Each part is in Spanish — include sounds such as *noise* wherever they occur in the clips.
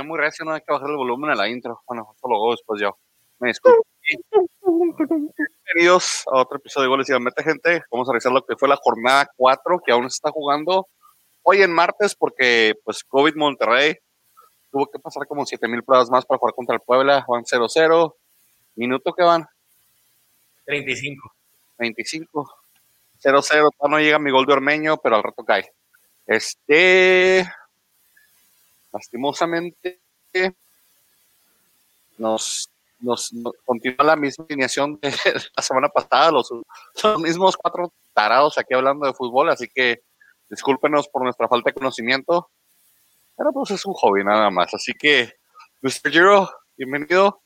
ve muy recio, no hay que bajar el volumen a la intro. Bueno, eso lo hago después yo. Me disculpo. Bienvenidos a otro episodio de Goles y Mete Gente. Vamos a revisar lo que fue la jornada 4 que aún se está jugando hoy en martes porque pues COVID Monterrey tuvo que pasar como 7000 pruebas más para jugar contra el Puebla. Van 0-0. ¿Minuto que van? 35. 25. 0-0. No llega mi gol de Ormeño, pero al rato cae. Este. Lastimosamente. Nos, nos, continúa la misma alineación de *laughs* la semana pasada. Los, los mismos cuatro tarados aquí hablando de fútbol, así que discúlpenos por nuestra falta de conocimiento. Pero pues es un hobby nada más. Así que, Mr. Giro, bienvenido.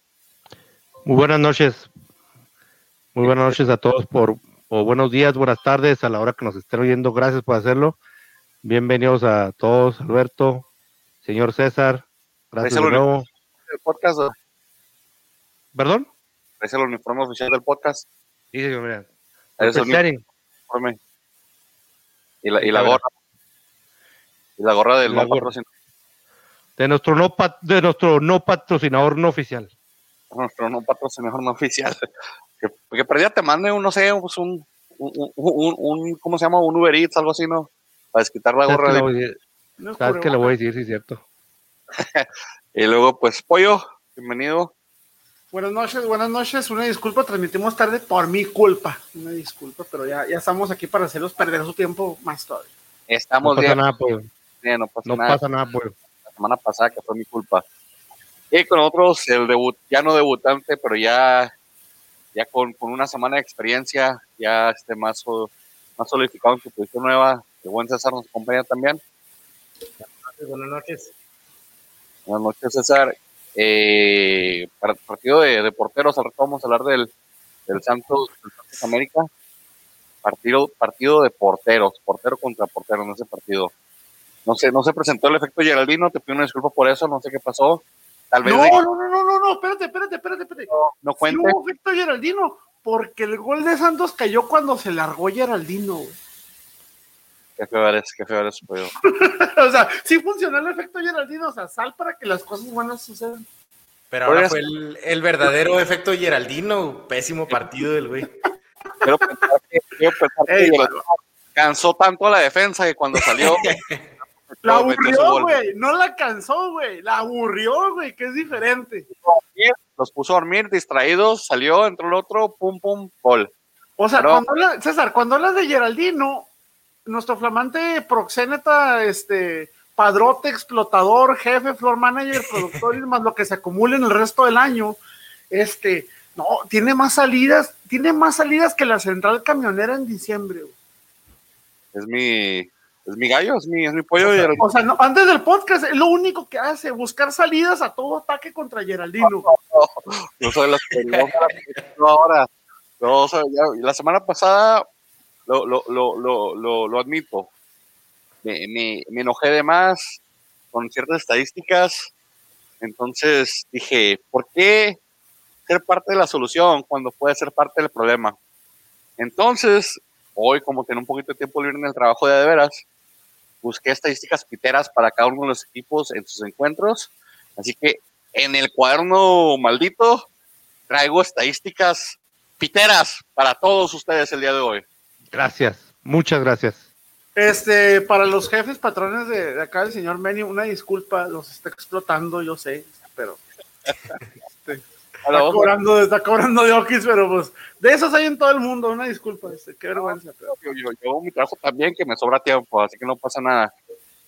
Muy buenas noches. Muy buenas noches a todos por, o buenos días, buenas tardes a la hora que nos estén oyendo. Gracias por hacerlo. Bienvenidos a todos, Alberto, señor César. Gracias de nuevo. El podcast, ¿Perdón? ¿Es el uniforme oficial del podcast? Sí, señor, mira. Es el uniforme. Y la, y la gorra. Y la gorra del La no gorra. patrocinador. De nuestro no, pat- de nuestro no patrocinador no oficial. Nuestro no patrocinador no oficial. *laughs* Que, que perdía te mande un, no sé, pues un, un, un, un- un- ¿cómo se llama? Un Uber Eats, algo así, ¿no? Para desquitar la ¿Sabes gorra. de-? No ¿Sabes qué le voy a decir? Sí, es cierto. *laughs* Y luego, pues, Pollo, bienvenido. Buenas noches, buenas noches. Una disculpa, transmitimos tarde por mi culpa. Una disculpa, pero ya, ya estamos aquí para hacerlos perder su tiempo más todavía. No Estamos pasa bien, nada, pollo. bien, no pasa No nada. pasa nada, pollo. La semana pasada, que fue mi culpa. Y con otros, el debut, ya no debutante, pero ya, ya con, con una semana de experiencia, ya este más, más solidificado en su posición nueva. El buen César nos acompaña también. Buenas noches. Buenas noches, César. Eh, para el partido de, de porteros, al rato vamos a hablar del, del Santos, del Santos América. Partido, partido de porteros, portero contra portero en ese partido. No sé, no se presentó el efecto Geraldino, te pido una disculpa por eso, no sé qué pasó. Tal vez No, de- no, no, no, no, no, espérate, espérate, espérate, espérate. no Sí cuente. hubo efecto Geraldino, porque el gol de Santos cayó cuando se largó Geraldino. güey. Qué feo eres, qué feo eres, pollo. *laughs* o sea, sí funcionó el efecto Geraldino, o sea, sal para que las cosas buenas sucedan. Pero ahora fue el, el verdadero efecto Geraldino. Pésimo partido del güey. Quiero pensar que, quiero pensar que Ey, Geraldino cansó tanto a la defensa que cuando salió *laughs* La aburrió, güey, no la cansó, güey, la aburrió, güey, que es diferente. los puso a dormir distraídos, salió, entró el otro, pum, pum, gol. O sea, Pero- cuando habla- César, cuando hablas de Geraldino, nuestro flamante proxéneta, este, padrote, explotador, jefe, floor manager, *laughs* productor y más lo que se acumule en el resto del año, este, no, tiene más salidas, tiene más salidas que la central camionera en diciembre. güey. Es mi, es mi gallo, es mi, es mi pollo. Geraldino. O sea, no, antes del podcast, es lo único que hace, buscar salidas a todo ataque contra Geraldino. No soy las que no, no, ahora. No, o sea, ya- la semana pasada lo, lo, lo, lo, admito. Me, me, me enojé de más con ciertas estadísticas. Entonces dije, ¿por qué ser parte de la solución cuando puede ser parte del problema? Entonces, hoy, como tenía un poquito de tiempo libre en el trabajo de, de veras, busqué estadísticas piteras para cada uno de los equipos en sus encuentros. Así que en el cuaderno maldito traigo estadísticas piteras para todos ustedes el día de hoy. Gracias. Muchas gracias. Este, para los jefes patrones de, de acá, el señor Meni, una disculpa, los está explotando, yo sé, pero *laughs* Ahora está cobrando, está cobrando de Okis, pero pues de esos hay en todo el mundo, una disculpa, este, qué vergüenza. pero- yo, yo, yo mi trabajo también, que me sobra tiempo, así que no pasa nada.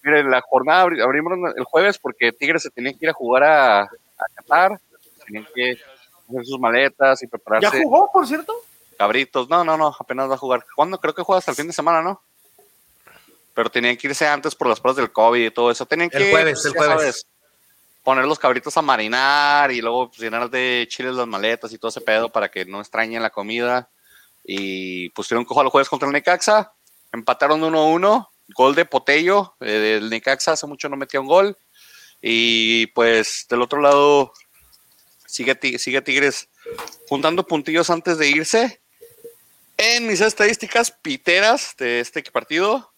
Miren, la jornada abri- abrimos el jueves porque Tigres se tenía que ir a jugar a, a Qatar, tenían que hacer sus maletas y ¿Ya prepararse jugó, por cierto? Cabritos. No, no, no, apenas va a jugar. ¿Cuándo? Creo que juega hasta el fin de semana, ¿no? Pero tenían que irse antes por las pruebas del COVID y todo eso. Tenían El que, jueves, el jueves. sabes, poner los cabritos a marinar y luego pues, llenar de chiles las maletas y todo ese pedo para que no extrañen la comida. Y pusieron cojo al jueves contra el Necaxa. Empataron 1-1. Gol de Potello eh, del Necaxa. Hace mucho no metía un gol. Y pues del otro lado sigue, sigue Tigres juntando puntillos antes de irse. En mis estadísticas piteras de este partido,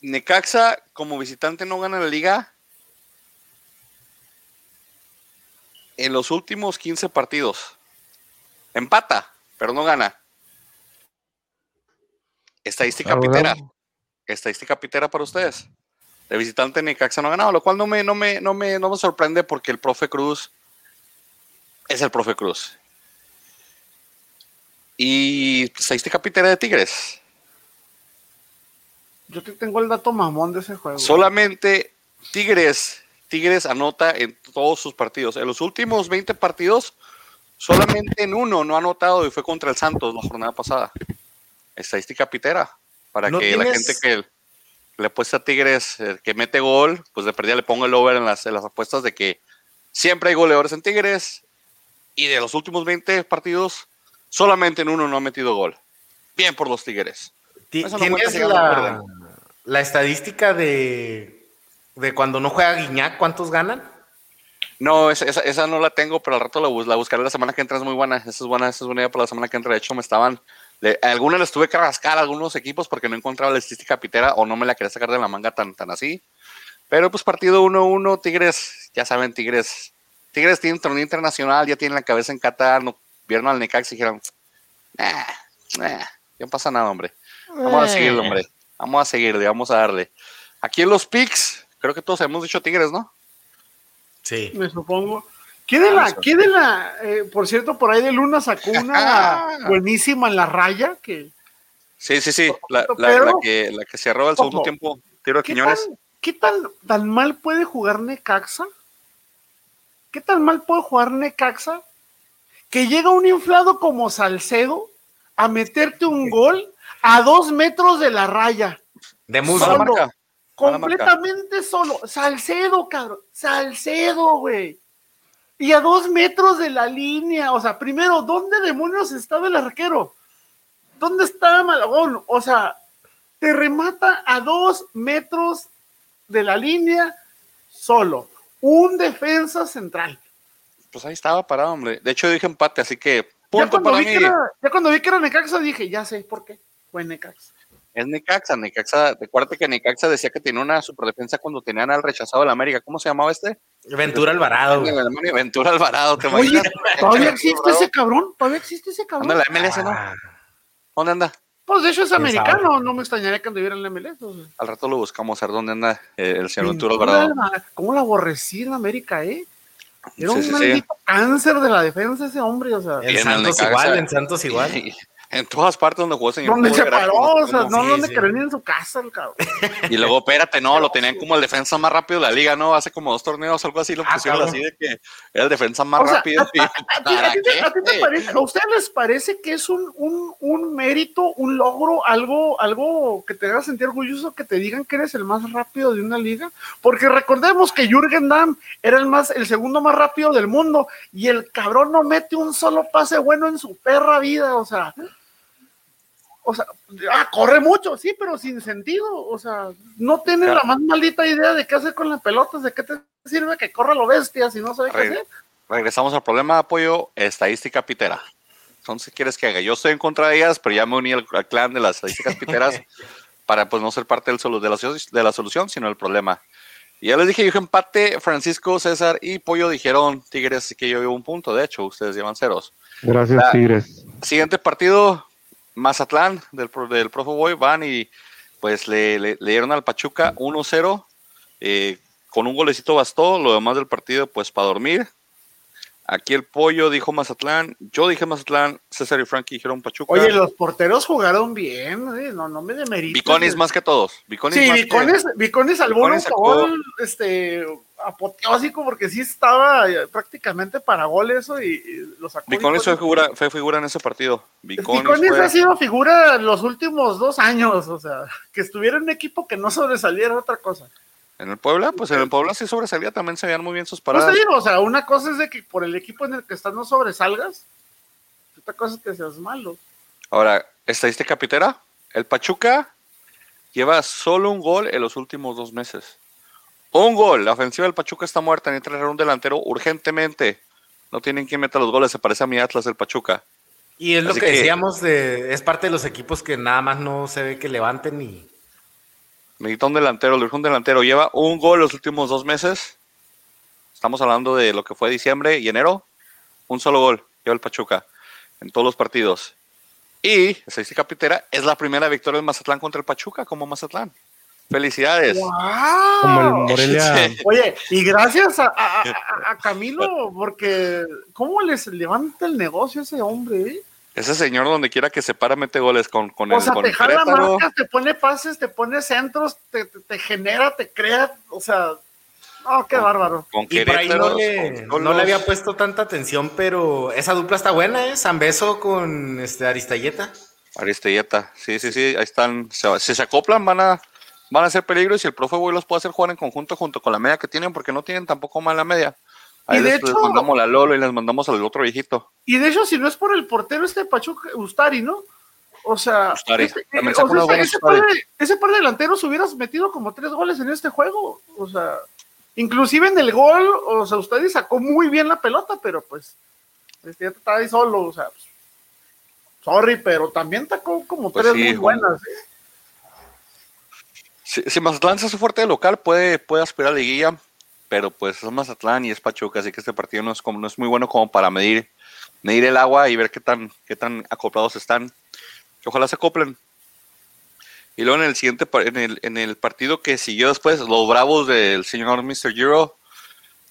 Necaxa como visitante no gana la liga en los últimos 15 partidos. Empata, pero no gana. Estadística pitera. Estadística pitera para ustedes. De visitante Necaxa no ha ganado, lo cual no me, no me, no me, no me sorprende porque el profe Cruz es el profe Cruz. Y estadística pitera de Tigres. Yo te tengo el dato mamón de ese juego. Solamente Tigres, Tigres anota en todos sus partidos. En los últimos 20 partidos, solamente en uno no ha anotado y fue contra el Santos la jornada pasada. Estadística pitera. Para ¿No que la gente que le apuesta a Tigres eh, que mete gol, pues de perdida le ponga el over en las, en las apuestas de que siempre hay goleadores en Tigres. Y de los últimos 20 partidos, solamente en uno no ha metido gol. Bien por los Tigres. No ¿Tienes la, estadística de, de cuando no juega Guiñac, cuántos ganan? No, esa, esa, esa no la tengo, pero al rato la, bus- la buscaré la semana que entra, es muy buena. Esa es buena, esa es buena idea para la semana que entra. De hecho, me estaban. Le, a algunas les tuve que rascar a algunos equipos porque no encontraba la estadística pitera o no me la quería sacar de la manga tan, tan así. Pero pues partido 1-1, Tigres, ya saben, Tigres. Tigres tiene un torneo internacional, ya tienen la cabeza en Qatar, no, vieron al Necax y dijeron, nah, nah, ya no pasa nada, hombre. Vamos a seguirle, hombre. Vamos a seguirle, vamos a darle. Aquí en los picks, creo que todos hemos dicho Tigres, ¿no? Sí. Me supongo. ¿Qué de la, qué de la, eh, por cierto, por ahí de Luna sacó una *laughs* buenísima en la raya que Sí, sí, sí. La, la- la que, la que cerró el segundo Ojo. tiempo, tiro de ¿Qué Quiñones. tan, qué tan, tan mal puede jugar Necaxa? ¿Qué tan mal puede jugar Necaxa? Que llega un inflado como Salcedo a meterte un gol a dos metros de la raya. De marca. Mala marca. Completamente solo. Salcedo, cabrón. Salcedo, güey. Y a dos metros de la línea. O sea, primero, ¿dónde demonios estaba el arquero? ¿Dónde estaba Malagón? O sea, te remata a dos metros de la línea solo. Un defensa central. Pues ahí estaba parado, hombre. De hecho, dije empate, así que Ya punto cuando, para vi mí. que era, ya cuando vi que era Necaxa dije, ya sé por qué. Fue Necaxa. Es Necaxa. Necaxa, recuerda que Necaxa decía que tenía una superdefensa cuando tenían al rechazado de la América. ¿Cómo se llamaba este? Ventura Alvarado. Ventura Alvarado. ¿te Oye, imaginas? ¿todavía existe ese cabrón? ¿Todavía existe ese cabrón? ¿Dónde la MLS, no? Ah, ¿Dónde anda? Pues de hecho es ¿Quién americano, no me extrañaría que anduviera en la MLS. o sea. Al rato lo buscamos a ver dónde anda eh, el señor Ventura. Alvarado, ¿Cómo la aborrecí en América, eh? Era Sí, un sí, sí. maldito cáncer de la defensa ese hombre, o sea. En Santos igual, en Santos igual. *laughs* en todas partes donde jugó señor. Donde se paró, o sea, no Sí, donde sí. en su casa el cabrón. Y luego, espérate, no, lo *laughs* tenían como el defensa más rápido de la liga, ¿no? Hace como dos torneos, algo así, lo Ah, pusieron así de que era el defensa más O sea, rápido. *laughs* ¿A ti, ¿para a ti te, qué? a ti te parece, ¿A ustedes les parece que es un, un, un mérito, un logro, algo, algo que te haga sentir orgulloso que te digan que eres el más rápido de una liga? Porque recordemos que Jürgen Damm era el más, el segundo más rápido del mundo y el cabrón no mete un solo pase bueno en su perra vida, o sea. O sea, ah, corre mucho, sí, pero sin sentido. O sea, no tiene Claro. la más maldita idea de qué hacer con las pelotas, de qué te sirve que corra lo bestia si no sabe qué hacer. Regresamos al problema de apoyo, estadística pitera. Entonces, ¿qué quieres que haga? Yo estoy en contra de ellas, pero ya me uní al, al clan de las estadísticas piteras *laughs* para pues no ser parte del solu- de, la, de la solución, sino el problema. Y ya les dije, yo dije empate, Francisco, César y Pollo dijeron Tigres, así que yo llevo un punto, de hecho, ustedes llevan ceros. Gracias, La- Tigres. Siguiente partido, Mazatlán, del, del Profo Boy, van y pues le, le- le dieron al Pachuca 1-0, eh, con un golecito bastó, lo demás del partido pues para dormir. Aquí el pollo dijo Mazatlán, yo dije Mazatlán, César y Frankie dijeron Pachuca. Oye, los porteros jugaron bien, eh, no, no me demerites. Viconis más que todos. Sí, más que- Viconis sacó- gol este, apoteósico porque sí estaba eh, prácticamente para gol eso y, y lo sacó. Viconis fue figura, fue figura en ese partido. Fue- ha sido figura los últimos dos años, o sea, que estuviera en un equipo que no sobresaliera otra cosa. En el Puebla, pues en el Puebla sí sobresalía, también se veían muy bien sus Pues te paradas. digo, o sea, una cosa es de que por el equipo en el que estás no sobresalgas, otra cosa es que seas malo. Ahora, estadística pitera. El Pachuca lleva solo un gol en los últimos dos meses. Un gol. La ofensiva del Pachuca está muerta. Necesita traer un delantero urgentemente. No tienen quien meta los goles. Se parece a mi Atlas del Pachuca. Y es lo que, que- decíamos, de, es parte de los equipos que nada más no se ve que levanten y Necesita un delantero. Le urge un delantero. Lleva un gol los últimos dos meses. Estamos hablando de lo que fue diciembre y enero. Un solo gol lleva el Pachuca en todos los partidos. Y, estadística pitera, es la primera victoria del Mazatlán contra el Pachuca como Mazatlán. Felicidades. ¡Wow! Como el Morelia. *laughs* Oye, y gracias a, a- a- a Camilo, *laughs* porque ¿cómo les levanta el negocio ese hombre? Ese señor donde quiera que se para mete goles con, con O el sea, con te jala marcas, te pone pases, te pone centros, te, te- te genera, te crea, o sea, no, qué Con- bárbaro. Con Y por ahí no le, con no le había puesto tanta atención, pero esa dupla está buena, ¿eh? San Beso con este Aristayeta. Aristelleta, sí, sí, sí, ahí están. Se- si se acoplan, van a, van a ser peligro y si el profe Boy los puede hacer jugar en conjunto junto con la media que tienen, porque no tienen tampoco mala media. Ahí Y de les, les hecho- mandamos la Lolo y les mandamos al otro viejito. Y de hecho, si no es por el portero este Pachuca, Ustari, ¿no? O sea, Ustari, también eh, o sea, ese- par de, ese par de delanteros hubieras metido como tres goles en este juego. O sea, inclusive en el gol, o sea, Ustari sacó muy bien la pelota, pero pues, este ya estaba ahí solo, o sea, pues, sorry, pero también sacó como Pues tres sí, muy buenas. ¿eh? Si, si Mazatlán se hace fuerte de local, puede, puede aspirar a liguilla, pero pues es Mazatlán y es Pachuca, así que este partido no es, como, no es muy bueno como para medir, medir el agua y ver qué tan, qué tan acoplados están. Ojalá se acoplen. Y luego en el siguiente, en el, en el partido que siguió después, los bravos del señor Mr. Euro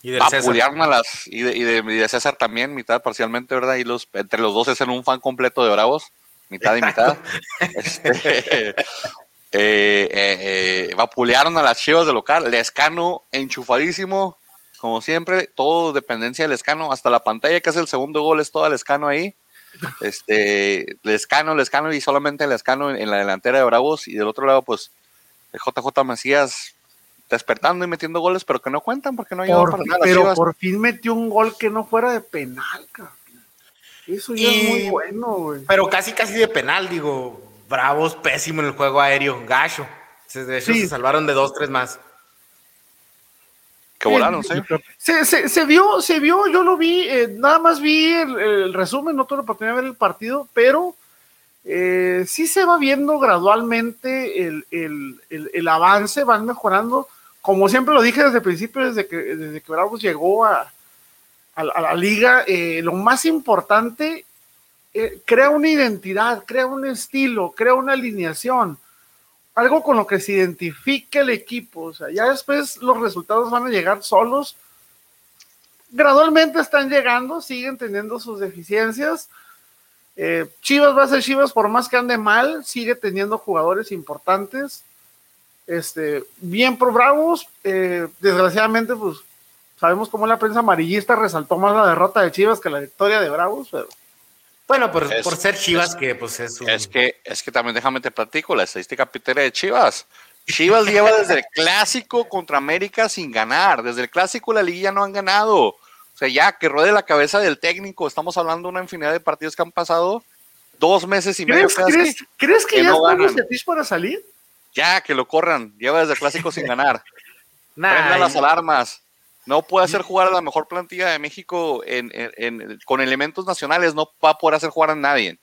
Y del César. vapulearon a las, y de, y, de, y de César también, mitad parcialmente, ¿verdad? Y los, entre los dos es en un fan completo de bravos, mitad y mitad. *laughs* Este, eh, eh, eh, vapulearon a las chivas de local, Lescano enchufadísimo, como siempre, todo dependencia del Lescano, hasta la pantalla que hace el segundo gol es todo Lescano ahí. Este, Lescano, Lescano y solamente Lescano en, en la delantera de Bravos y del otro lado, pues, el JJ Macías despertando y metiendo goles, pero que no cuentan porque no Por para fin- nada pero Chivas. por fin metió un gol que no fuera de penal, cabrón. Eso ya es muy bueno, güey. Pero casi, casi de penal, digo. Bravos, pésimo en el juego aéreo, gacho. Se- De hecho, Sí. se salvaron de dos, tres más. que volaron, sí. Se, se, se vio, se vio, yo lo vi, eh, nada más vi el, el resumen, no tuve la oportunidad de ver el partido, pero eh, sí se va viendo gradualmente el, el- el- el avance, van mejorando. Como siempre lo dije desde el principio, desde que, desde que Bravos llegó a, a la- a la liga, eh, lo más importante, eh, crea una identidad, crea un estilo, crea una alineación algo con lo que se identifique el equipo. O sea, ya después los resultados van a llegar solos. Gradualmente están llegando, siguen teniendo sus deficiencias. Eh, Chivas va a ser Chivas por más que ande mal, sigue teniendo jugadores importantes. Este, bien por Bravos. eh, desgraciadamente, pues sabemos cómo la prensa amarillista resaltó más la derrota de Chivas que la victoria de Bravos, pero Bueno, por, Es- por ser Chivas, que pues es un... Es que, es que también déjame te platico la estadística pitera de Chivas. Chivas lleva desde el clásico contra América sin ganar. Desde el clásico la liguilla no han ganado. O sea, ya que ruede la cabeza del técnico. Estamos hablando de una infinidad de partidos que han pasado dos meses y medio. ¿crees, casi. crees, ¿crees que, que ya no está para salir? Ya que lo corran. Lleva desde el clásico sin ganar. *laughs* Nah, Prendan las alarmas. No puede hacer jugar a la mejor plantilla de México en- en- en- con elementos nacionales. No va a poder hacer jugar a nadie.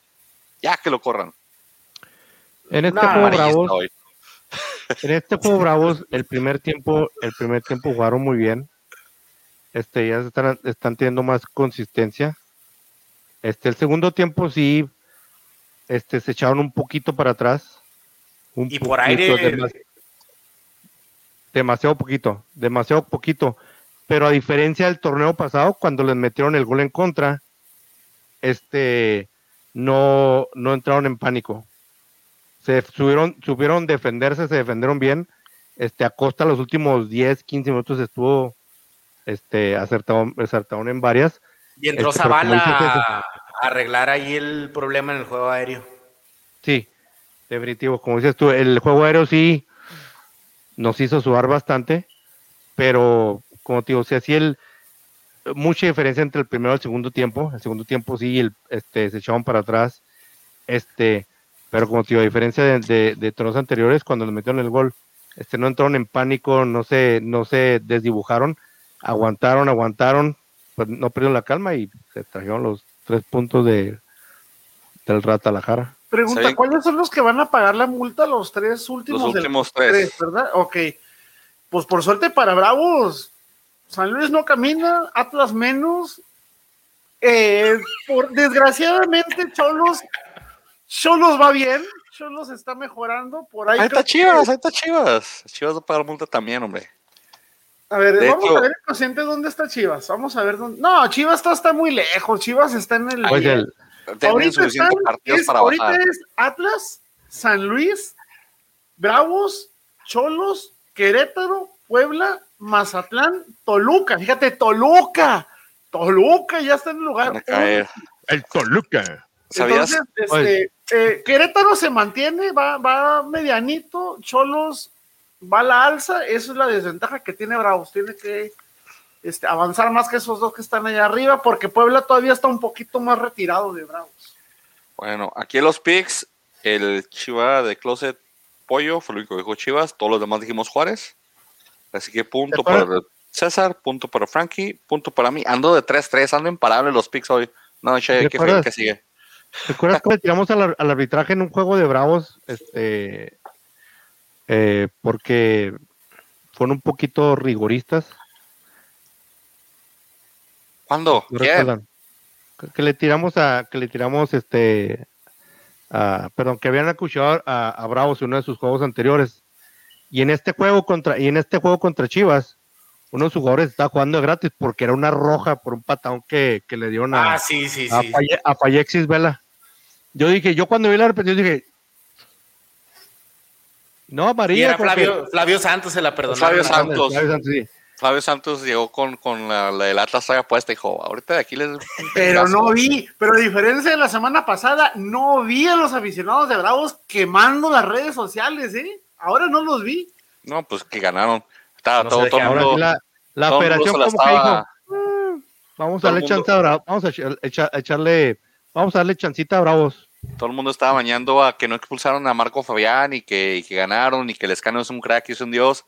Ya que lo corran. En este juego Bravos, hoy. en este juego Bravos, el primer tiempo, el primer tiempo jugaron muy bien. Este, ya están, están teniendo más consistencia. Este, el segundo tiempo sí, este, se echaron un poquito para atrás. Un Y por aire- demas- demasiado poquito, demasiado poquito. Pero a diferencia del torneo pasado, cuando les metieron el gol en contra, este, no, no entraron en pánico. Se subieron, supieron defenderse, se defendieron bien. Este, Acosta los últimos 10, 15 minutos estuvo este, acertado, acertado en varias. Y entró Este, Zavala a, a arreglar ahí el problema en el juego aéreo. Sí, definitivo. Como dices tú, el juego aéreo sí nos hizo sudar bastante, pero como te digo, si así el mucha diferencia entre el primero y el segundo tiempo. El segundo tiempo sí, el, este, se echaban para atrás. Este, pero como te digo, a diferencia de, de, de torneos anteriores, cuando les metieron el gol, este, no entraron en pánico, no se, no se desdibujaron, aguantaron, aguantaron, pues no perdieron la calma y se trajeron los tres puntos de, del Ratalajara. Pregunta, Sí. ¿cuáles son los que van a pagar la multa? Los tres últimos. Los del- últimos tres. ¿verdad? Ok. Pues por suerte para Bravos, San Luis no camina, Atlas menos. Eh, por, desgraciadamente, Cholos, Cholos va bien, Cholos está mejorando. Por ahí, Ahí está que- Chivas, ahí está Chivas. Chivas va a pagar multa también, hombre. A ver, De vamos hecho- a ver el cociente dónde está Chivas. Vamos a ver dónde. No, Chivas está, está muy lejos. Chivas está en el. Pues el, Tienen ahorita están- partidos es- para ahorita bajar. es Atlas, San Luis, Bravos, Cholos, Querétaro, Puebla, Mazatlán, Toluca. Fíjate, Toluca. Toluca ya está en el lugar. Caer. el Toluca. ¿Sabías? Entonces, este, eh, Querétaro se mantiene, va, va medianito, Cholos va a la alza, esa es la desventaja que tiene Bravos, tiene que este, avanzar más que esos dos que están allá arriba, porque Puebla todavía está un poquito más retirado de Bravos. Bueno, aquí en los picks, el Chiva de Closet Pollo fue lo único que dijo Chivas. Todos los demás dijimos Juárez. Así que punto para César, punto para Frankie, punto para mí. Ando de 3-3, ando imparable los picks hoy. No, che, ¿De qué feo que sigue. ¿Recuerdas que le tiramos al, ar- al arbitraje en un juego de Bravos? Este, eh, porque fueron un poquito rigoristas. ¿Cuándo? ¿no ¿Quién? Que, le tiramos a, que le tiramos este, a- perdón, que habían acuchado a, a Bravos en uno de sus juegos anteriores. Y en este juego contra, y en este juego contra Chivas, uno de sus jugadores estaba jugando de gratis porque era una roja por un patón que, que le dieron a, Ah, sí, sí, a, sí. Falle- a Fallexis Vela. Yo dije, yo cuando vi la repetición dije, no, Y María. era porque- Flavio, Flavio Santos se la perdonó. Flavio Santos. Flavio Santos, sí. Flavio Santos llegó con, con la, la del Atlas todavía puesta y dijo, ahorita de aquí les... *laughs* Pero no vi, pero a diferencia de la semana pasada, no vi a los aficionados de Bravos quemando las redes sociales, ¿eh? Ahora no los vi. No, pues que ganaron. Estaba No todo, todo el Ahora mundo... sí la, la todo operación como que estaba- dijo, "Mm, vamos todo a darle mundo- chance a Bravos, vamos a echa- echa- echarle, vamos a darle chancita a Bravos. Todo el mundo estaba bañando a que no expulsaron a Marco Fabián y que, y que ganaron y que el escano es un crack y es un dios.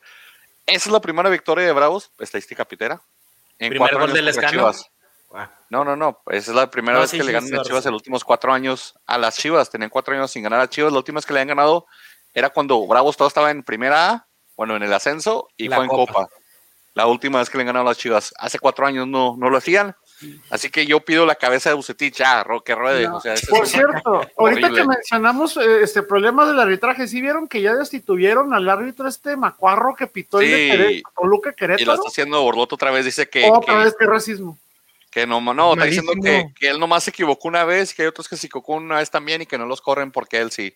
Esa es la primera victoria de Bravos, estadística pitera. En ¿Primer cuatro gol años del? Chivas. Ah, No, no, no. Esa es la primera No, vez sí, que sí, le ganan sí, a Chivas sí. en los últimos cuatro años a las Chivas. Tenían cuatro años sin ganar a Chivas. La última vez que le habían ganado era cuando Bravos todo estaba en primera A, bueno, en el ascenso y La fue en Copa. Copa. La última vez que le han ganado a las Chivas. Hace cuatro años no, no lo hacían. Así que yo pido la cabeza de Bucetich ya, que ruede. No. O sea, ese Por es- cierto, *laughs* ahorita que mencionamos eh, este problema del arbitraje, ¿sí vieron que ya destituyeron al árbitro este macuarro que pitó el de Sí. Querétaro, Toluca Y lo Querétaro? está haciendo Borloto otra vez. Dice que, Otra que, vez que racismo. que no, no, está diciendo que, que él nomás se equivocó una vez, que hay otros que se equivocó una vez también y que no los corren porque él sí.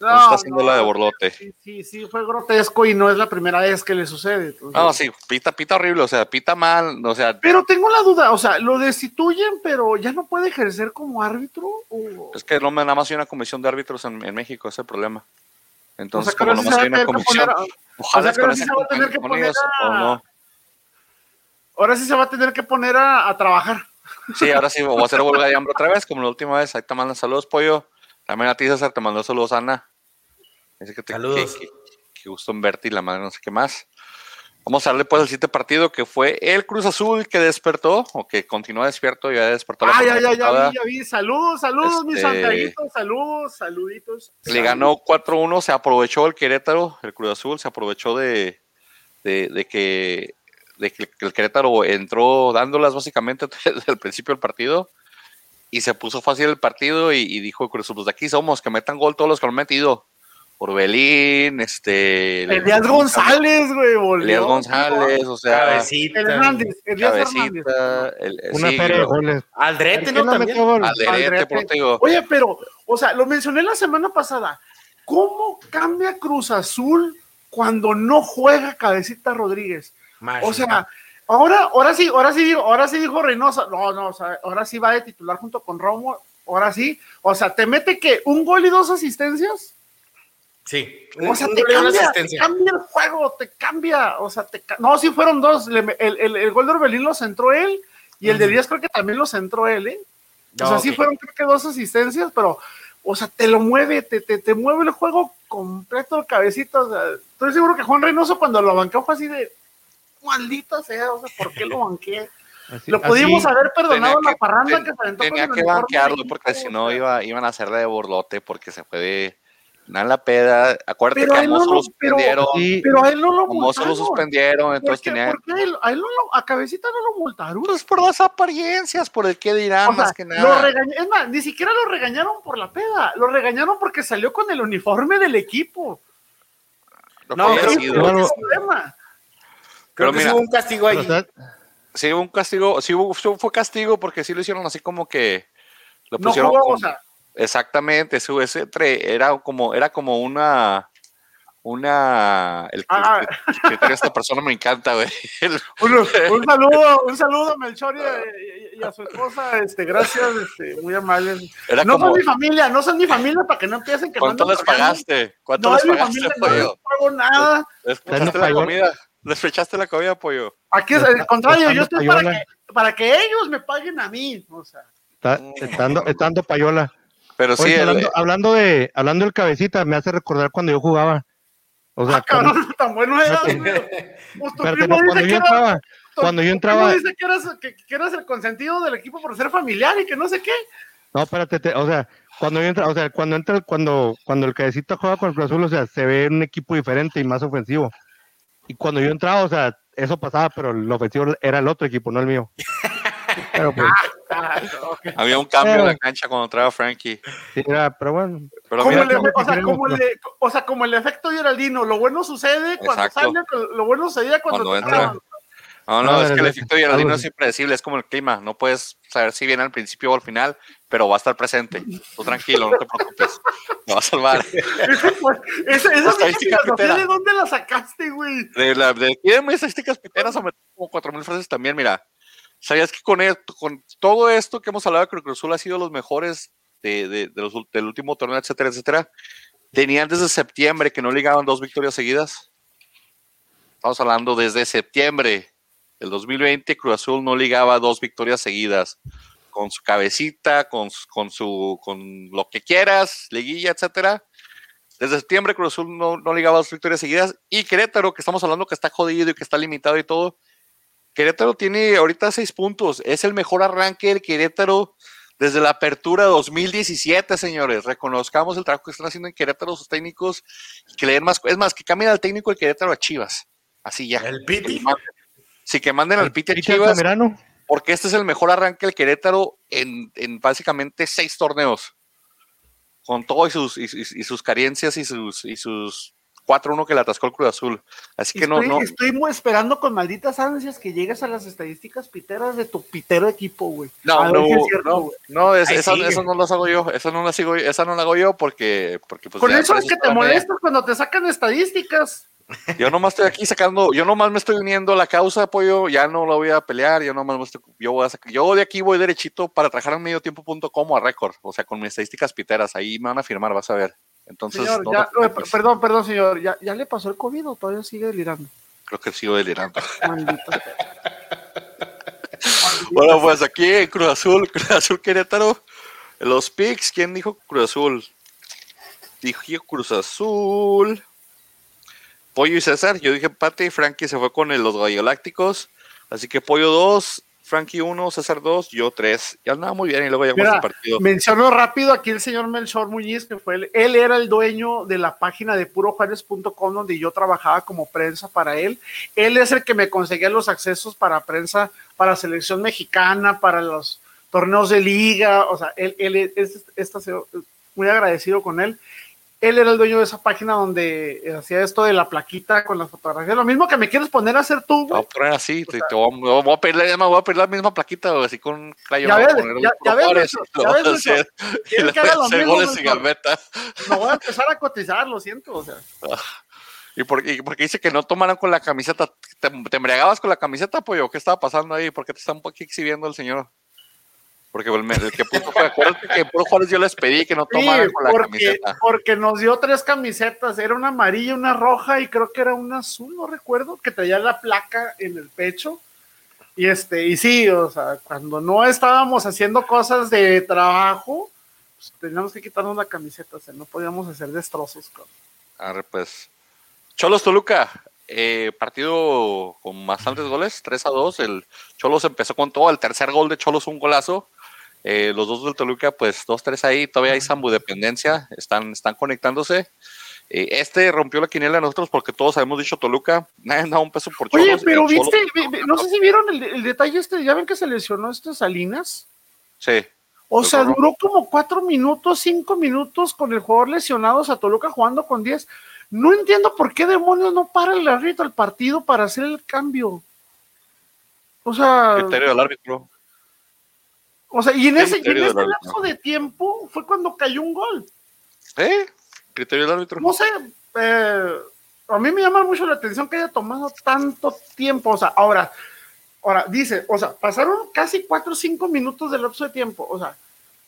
No, está haciendo no, la de Borlote. Sí, sí, sí, fue grotesco y no es la primera vez que le sucede. entonces- No, sí, pita, pita horrible, o sea, pita mal, o sea, Pero tengo la duda, o sea, lo destituyen, pero ya no puede ejercer como árbitro. O... es que no, nada más hay una comisión de árbitros en, en México, ese es el problema. Entonces, O sea, que como nomás se hay una comisión, poner a- ojalá o sea, es que ahora sí se va a tener que poner ellos, a- o no. Ahora sí se va a tener que poner a, a trabajar. Sí, ahora sí, voy a hacer huelga de hambre otra vez, como la última vez. Ahí te mandan saludos, pollo. También a ti, César, te mandó saludos, Ana. Dice que te Saludos. Que, que- que gusto en verte y la madre no sé qué más. Vamos a darle pues al siguiente partido que fue el Cruz Azul que despertó, o que continúa despierto, ya despertó la Ah, ya, jornada ya, ya pasada. vi, ya vi. Saludos, saludos, mis Este- santiaguitos, saludos, saluditos. Le ganó 4-1, se aprovechó el Querétaro, el Cruz Azul, se aprovechó de, de, de que, de que el Querétaro entró dándolas básicamente *laughs* desde el principio del partido y se puso fácil el partido y, y dijo el Cruz Azul, pues de aquí somos, que metan gol todos los que lo han metido. Orbelín, este... Elías González, güey, volvió. Elías González, o sea... Cabecita. Hernández, Elías Hernández. Cabecita, el, el- Una sí, de goles. Aldrete, ¿Por ¿no? También. Aldrete. pero te digo, Oye, pero, o sea, lo mencioné la semana pasada. ¿Cómo cambia Cruz Azul cuando no juega Cabecita Rodríguez? Más. O sea, ahora, ahora sí, ahora sí digo, ahora sí dijo Reynosa, no, no, o sea, ahora sí va de titular junto con Romo, ahora sí, o sea, te mete que un gol y dos asistencias, sí. o sea, te cambia, te asistencia. cambia el juego, te cambia, o sea, te ca- no, sí fueron dos, el, el- el gol de Orbelín lo centró él y el de. Díaz creo que también lo centró él, ¿eh? O sea, Ok. sí fueron creo que dos asistencias, pero, o sea, te lo mueve, te, te, te mueve el juego completo el cabecito. O sea, estoy seguro que Juan Reynoso cuando lo banqueó fue así de maldita sea, o sea, ¿por qué lo banqué? Así- Lo pudimos así- haber perdonado la parranda ten- que se aventó tenía con que banquearlo porque si no iba, iban a hacerle de borlote porque se fue de, nada en la peda. Acuérdate Pero que a a él no Mozo lo- suspendieron. Sí, Pero a él no lo A Mozo lo multaron. suspendieron, entonces ¿Por qué- tenía. por qué a él- a él no lo- a Cabecita no lo multaron? Pues por las apariencias, por el que dirán, O sea, más que lo nada. regañ- es más, ni siquiera lo regañaron por la peda, lo regañaron porque salió con el uniforme del equipo. Lo No, sido. Claro. Es el problema. Creo Pero que mira, sí hubo un castigo ahí. sí hubo un castigo, sí hubo, fue castigo porque sí lo hicieron así como que lo No pusieron jugó, como- o sea, exactamente, ese tre- era como era como una una el, Ah. el- tiene esta persona me encanta, güey. *laughs* Un, un *laughs* saludo, un saludo a Melchor y a, y- y a su esposa, este, gracias, este, muy amables. Era no como son mi familia, no son mi familia para que no empiecen que ¿Cuánto les pagaste? ¿Cuánto No les es mi pagaste, familia, no les pollo? pago nada. ¿Les Dando echaste la comida? ¿Les echaste la comida, pollo? Aquí es el contrario, yo estoy para que, para que ellos me paguen a mí. O sea, está, dando, está dando payola. Pero sí, Oye, el- hablando, hablando de hablando del cabecita, me hace recordar cuando yo jugaba. O sea, ah, cabrón, *laughs* tan bueno era. Pues tu primo no, dice cuando que yo era- entraba, cuando yo entraba, dice que eras, que, que eras el consentido del equipo por ser familiar y que no sé qué. no, espérate, te- o sea, cuando yo entra, o sea, cuando entra, cuando, cuando el cabecita juega con el Cruz Azul, o sea, se ve un equipo diferente y más ofensivo. Y cuando yo entraba, o sea, eso pasaba, pero el ofensivo era el otro equipo, no el mío. *laughs* Pero pues, había un cambio en la cancha cuando entraba Frankie. sí, era, pero bueno, Pero Como mira, el, efe- o, sea, como, el, de- o sea, como el efecto Geraldino, lo bueno sucede cuando Exacto. sale, lo bueno sucedía cuando, Cuando te entra. No, no, No, es que el efecto de Geraldino algo es así. impredecible, es como el clima, no puedes saber si viene al principio o al final, pero va a estar presente. Tú tranquilo, no te preocupes, me va a salvar. *laughs* Ese fue- esa esa Estadística filosofía, pitera. ¿de dónde la sacaste, güey? De, la, de aquí de mis estadísticas piteras a meter como cuatro mil frases también, mira, ¿sabías que con, esto, con todo esto que hemos hablado que Cruz Azul ha sido los mejores de, del último torneo, etcétera, etcétera? Tenían desde septiembre que no ligaban dos victorias seguidas. Estamos hablando desde septiembre del 2020, Cruz Azul no ligaba dos victorias seguidas. Con su cabecita, con, su, con lo que quieras, liguilla, etcétera. Desde septiembre Cruz Azul no, no ligaba dos victorias seguidas. Y Querétaro, que estamos hablando que está jodido y que está limitado y todo. Querétaro tiene ahorita seis puntos. Es el mejor arranque del Querétaro desde la apertura 2017, señores. Reconozcamos el trabajo que están haciendo en Querétaro sus técnicos. Y que le den más, es más, que cambien al técnico del Querétaro a Chivas. Así ya. El Piti. Sí, que manden al Piti a Chivas porque este es el mejor arranque del Querétaro en, en básicamente seis torneos. Con todo y sus, y, y- y sus carencias y sus, y sus 4-1 que le atascó el Cruz Azul. Así que no, estoy, no, estoy muy esperando con malditas ansias que llegues a las estadísticas piteras de tu pitero equipo, güey. no, no, si es cierto, no, güey. no, es- Ahí esa, sigue. esa no las hago yo, esa no la sigo, esa no la hago yo porque, porque pues Con ya eso es que te molestas cuando te sacan estadísticas. Yo nomás estoy aquí sacando, yo nomás me estoy uniendo a la causa, pollo, ya no la voy a pelear, yo nomás me estoy- yo voy a sacar, yo de aquí voy derechito para trabajar en mediotiempo.com o a récord, o sea, con mis estadísticas piteras, ahí me van a firmar, vas a ver. Entonces, Señor, no ya, perdón, perdón, señor. ¿Ya, ¿Ya le pasó el COVID o todavía sigue delirando? creo que sigo delirando. *laughs* Maldito. *laughs* Bueno, pues aquí en Cruz Azul, *laughs* Cruz Azul Querétaro, los picks, ¿quién dijo Cruz Azul? Dijo Cruz Azul. Pollo y César, yo dije empate y Frankie se fue con el- los Gallolácticos. Así que Pollo 2, Frankie 1, César 2, yo 3. Ya andaba muy bien y luego Mira, al partido. Menciono rápido aquí el señor Melchor Muñiz, que fue el- él era el dueño de la página de purojuárez.com donde yo trabajaba como prensa para él. Él es el que me conseguía los accesos para prensa, para selección mexicana, para los torneos de liga. O sea, él, él es, muy agradecido con él. Él era el dueño de esa página donde hacía esto de la plaquita con las fotografías. Lo mismo que me quieres poner a hacer tú, güey. a poner así, te, te voy, a, voy a pedir, la- voy a pedir la misma plaquita, güey, así con un crayón. Ya ves, ya- ya ves, ya voy ves, hacer, y le que haga lo mismo. No voy a empezar a cotizar, lo siento. O sea. ¿Y por, y por qué dice que no tomaran con la camiseta? ¿Te, te embriagabas con la camiseta, pollo? ¿Qué estaba pasando ahí? ¿Por qué te está un poquito exhibiendo el señor? Porque el, me- el que puso fue, acuérdate que por Juárez yo les pedí que no tomaran Sí, con la porque, camiseta. porque nos dio tres camisetas, era una amarilla, una roja y creo que era una azul, no recuerdo, que traía la placa en el pecho. Y este, y sí, o sea, cuando no estábamos haciendo cosas de trabajo, pues, teníamos que quitarnos la camiseta, o sea, no podíamos hacer destrozos. con- Arre, pues. Cholos Toluca, eh, partido con bastantes goles, 3 a 2. El Cholos empezó con todo, el tercer gol de Cholos un golazo. Eh, los dos del Toluca, pues dos, tres ahí, todavía hay dependencia, están, están conectándose. Eh, este rompió la quiniela de nosotros porque todos habíamos dicho Toluca, *laughs* nadie da un peso por Oye, Cholos, pero Cholos- viste, vi- vi- no sé si vieron el, el detalle este, ya ven que se lesionó este Salinas. Sí, O Pues sea, no. duró como cuatro minutos, cinco minutos con el jugador lesionado, o sea, Toluca jugando con 10. No entiendo por qué demonios no para el árbitro el partido para hacer el cambio. O sea, criterio del árbitro. O sea, y en ¿Qué ese, y en ese lapso de tiempo fue cuando cayó un gol. ¿Eh? Criterio del árbitro. No sé, eh, a mí me llama mucho la atención que haya tomado tanto tiempo. O sea, ahora, ahora dice, o sea, pasaron casi cuatro o cinco minutos del lapso de tiempo. O sea,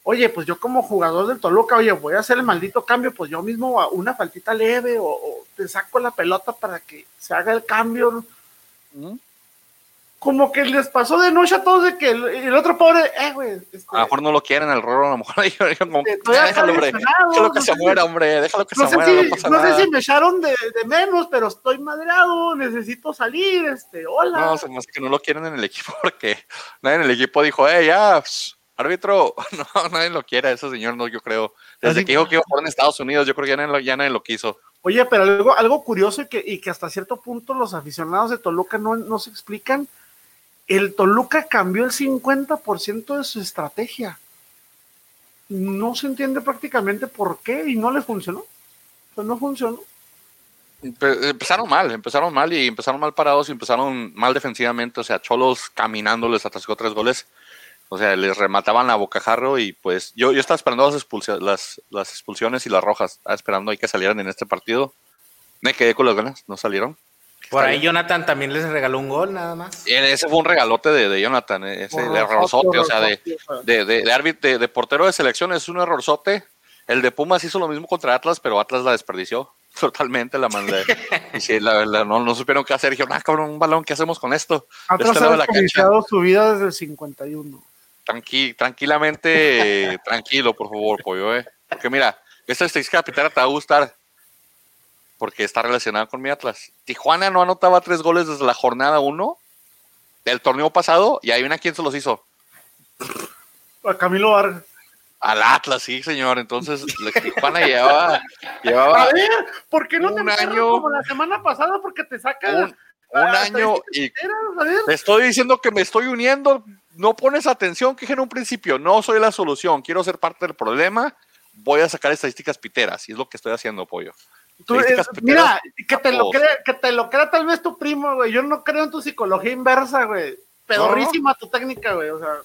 oye, pues yo como jugador del Toluca, oye, voy a hacer el maldito cambio, pues yo mismo a una faltita leve o, o te saco la pelota para que se haga el cambio. Como que les pasó de noche a todos de que el, el otro pobre, eh, güey. este, A lo mejor no lo quieren el rol, a lo mejor *laughs* como, Estoy "Ah, acá déjalo, hombre, déjalo que no se muera, hombre, déjalo que no se muera, si, no pasa no sé si me echaron de, de menos, pero estoy madreado, necesito salir, este, hola. No, se me hace que no lo quieren en el equipo *laughs* porque nadie en el equipo dijo, eh, ya, pss, árbitro, *laughs* no, nadie lo quiere, ese señor no, yo creo. Desde Así- que dijo que iba a jugar en Estados Unidos, yo creo que ya nadie lo, ya nadie lo quiso. Oye, pero algo, algo curioso y que, y que hasta cierto punto los aficionados de Toluca no, no se explican, el Toluca cambió el 50% de su estrategia. No se entiende prácticamente por qué y no le funcionó. Pues no funcionó. Empe- Empezaron mal, empezaron mal y empezaron mal parados y empezaron mal defensivamente, o sea, Cholos caminando les atascó tres goles. O sea, les remataban a bocajarro y pues yo, yo estaba esperando las, las expulsiones y las rojas. Estaba esperando ahí que salieran en este partido. Me quedé con las ganas, no salieron. Por ahí. Jonathan también les regaló un gol, nada más. Y Ese fue un regalote de, de Jonathan, eh, ese de errorzote, o sea, de, de, de, de, árbit- de- de portero de selección es un errorzote. El de Pumas hizo lo mismo contra Atlas, pero Atlas la desperdició *laughs* totalmente la mandé. *laughs* y sí, la verdad, no, no supieron qué hacer. Dijeron, ah, cabrón, un balón, ¿qué hacemos con esto? Este de la ha desperdiciado su vida desde el 51. Tranqui, tranquilamente, eh, *laughs* tranquilo, por favor, pollo, eh. Porque mira, esta te va a gustar. Porque está relacionada con mi Atlas. Tijuana no anotaba tres goles desde la jornada 1 del torneo pasado y hay una quién se los hizo. A Camilo Vargas. Al Atlas, sí, señor. Entonces, la Tijuana llevaba, llevaba A ver, ¿por qué no te un año- como la semana pasada? Porque te saca un, un año y te estoy diciendo que me estoy uniendo. No pones atención, que en un principio no soy la solución. Quiero ser parte del problema. Voy a sacar estadísticas piteras y es lo que estoy haciendo, pollo. Tú, mira, que te, lo crea, que te lo crea tal vez tu primo, güey. Yo no creo en tu psicología inversa, güey. Pedorrísima tu técnica, güey. O sea,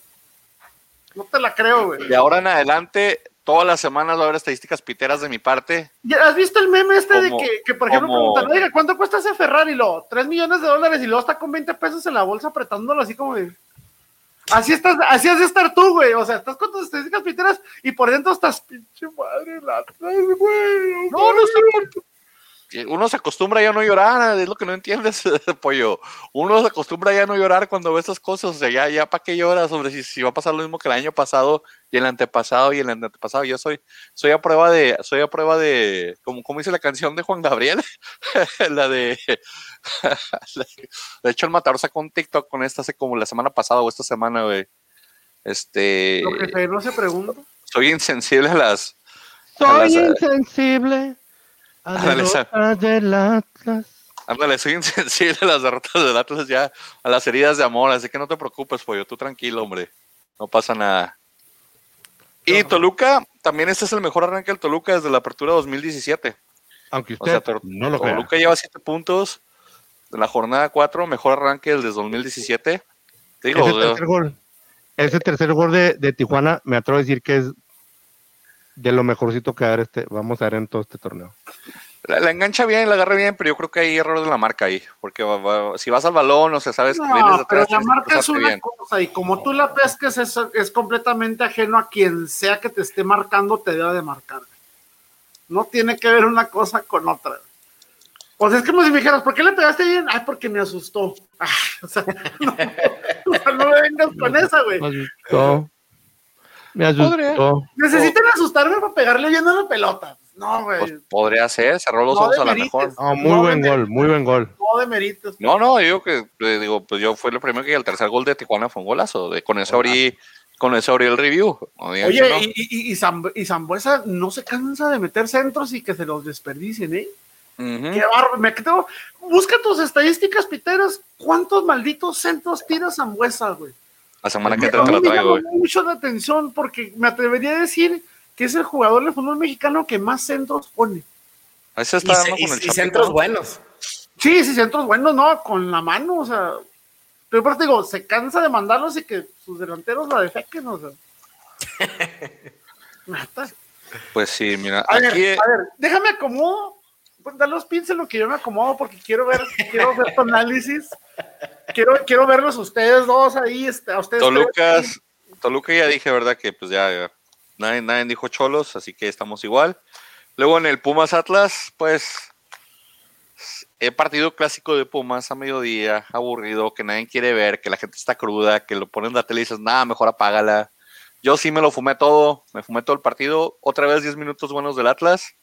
no te la creo, güey. De ahora en adelante, todas las semanas va a haber estadísticas piteras de mi parte. ¿Ya ¿Has visto el meme este de que, por ejemplo, como- preguntan, oiga, ¿cuánto cuesta ese Ferrari? Lo, 3 millones de dólares y luego está con 20 pesos en la bolsa apretándolo así como de... Así estás, así has de estar tú, güey. O sea, estás con tus estadísticas piteras y por dentro estás, pinche madre, la güey. No, no sé por. Uno se acostumbra ya a no llorar, es lo que no entiendes, *laughs* pollo. Uno se acostumbra ya a no llorar cuando ve estas cosas. O sea, ya, ya para qué lloras, hombre, si, si va a pasar lo mismo que el año pasado y el antepasado y el antepasado. Yo soy, soy a prueba de, soy a prueba de, como, como dice la canción de Juan Gabriel, *laughs* la de- *laughs* de hecho el Matador sacó un TikTok con esta hace como la semana pasada o esta semana, güey. Este, Lo que se- no se pregunta. soy insensible a las, a Soy las, insensible a esa. derrotas del Atlas. Ándale, soy insensible a las derrotas del Atlas ya, a las heridas de amor, así que no te preocupes, pollo, tú tranquilo, hombre. No pasa nada. Y Toluca, también este es el mejor arranque del Toluca desde la apertura 2017. Aunque O sea, usted Tor- no lo crea. Toluca lleva 7 puntos de la jornada 4, mejor arranque desde 2017. Te digo, Ese tercer gol, ese tercer gol de, de Tijuana, me atrevo a decir que es de lo mejorcito que va a haber este, vamos a ver en todo este torneo. la, la engancha bien, la agarra bien, pero yo creo que hay error de la marca ahí. Porque va- va- si vas al balón, o sea, sabes que vienes No, de pero atrás, la marca es una bien. cosa y como tú la pesques es, es completamente ajeno a quien sea que te esté marcando, te debe de marcar. No tiene que ver una cosa con otra. O sea, es como si me dijeras, ¿por qué le pegaste bien? Ay, porque me asustó. *laughs* Ah, o, sea, no, o sea, no me vengas con esa, güey. Me asustó. Me asustó. Necesitan asustarme para pegarle bien a la pelota. No, güey. Pues podría ser, cerró los No ojos a la demerites. mejor. No, muy No, buen de- gol, muy buen gol. No de méritos. No, no, yo digo que, digo, pues yo fue lo primero que el tercer gol de Tijuana fue un golazo. De, con ese abrí, Con eso abrí el review. Oye, no. y, y, y, Zamb- y Zambuesa no se cansa de meter centros y que se los desperdicien, ¿eh? Qué bárbaro. Me quedo. Busca tus estadísticas, piteras. ¿Cuántos malditos centros tira Zambuesa, güey? La semana que entra te me traigo, llamó güey. mucho la atención porque me atrevería a decir que es el jugador del fútbol mexicano que más centros pone. Y, está y- con el y centros buenos. Sí, sí, centros buenos, no, con la mano, o sea. Pero por eso te digo, se cansa de mandarlos y que sus delanteros la defequen, o sea. *laughs* Neta. Pues sí, mira. A ver, Aquí, a ver, déjame acomodo. Pues, los pins lo que yo me acomodo porque quiero ver, quiero ver tu análisis. Quiero, quiero verlos ustedes dos ahí, este, a ustedes. Tolucas, Toluca ya dije, ¿verdad? Que pues ya, ya nadie, nadie dijo cholos, así que estamos igual. Luego en el Pumas Atlas, pues el partido clásico de Pumas a mediodía, aburrido, que nadie quiere ver, que la gente está cruda, que lo ponen en la tele y dices, nada, mejor apágala. Yo sí me lo fumé todo, me fumé todo el partido, otra vez 10 minutos buenos del Atlas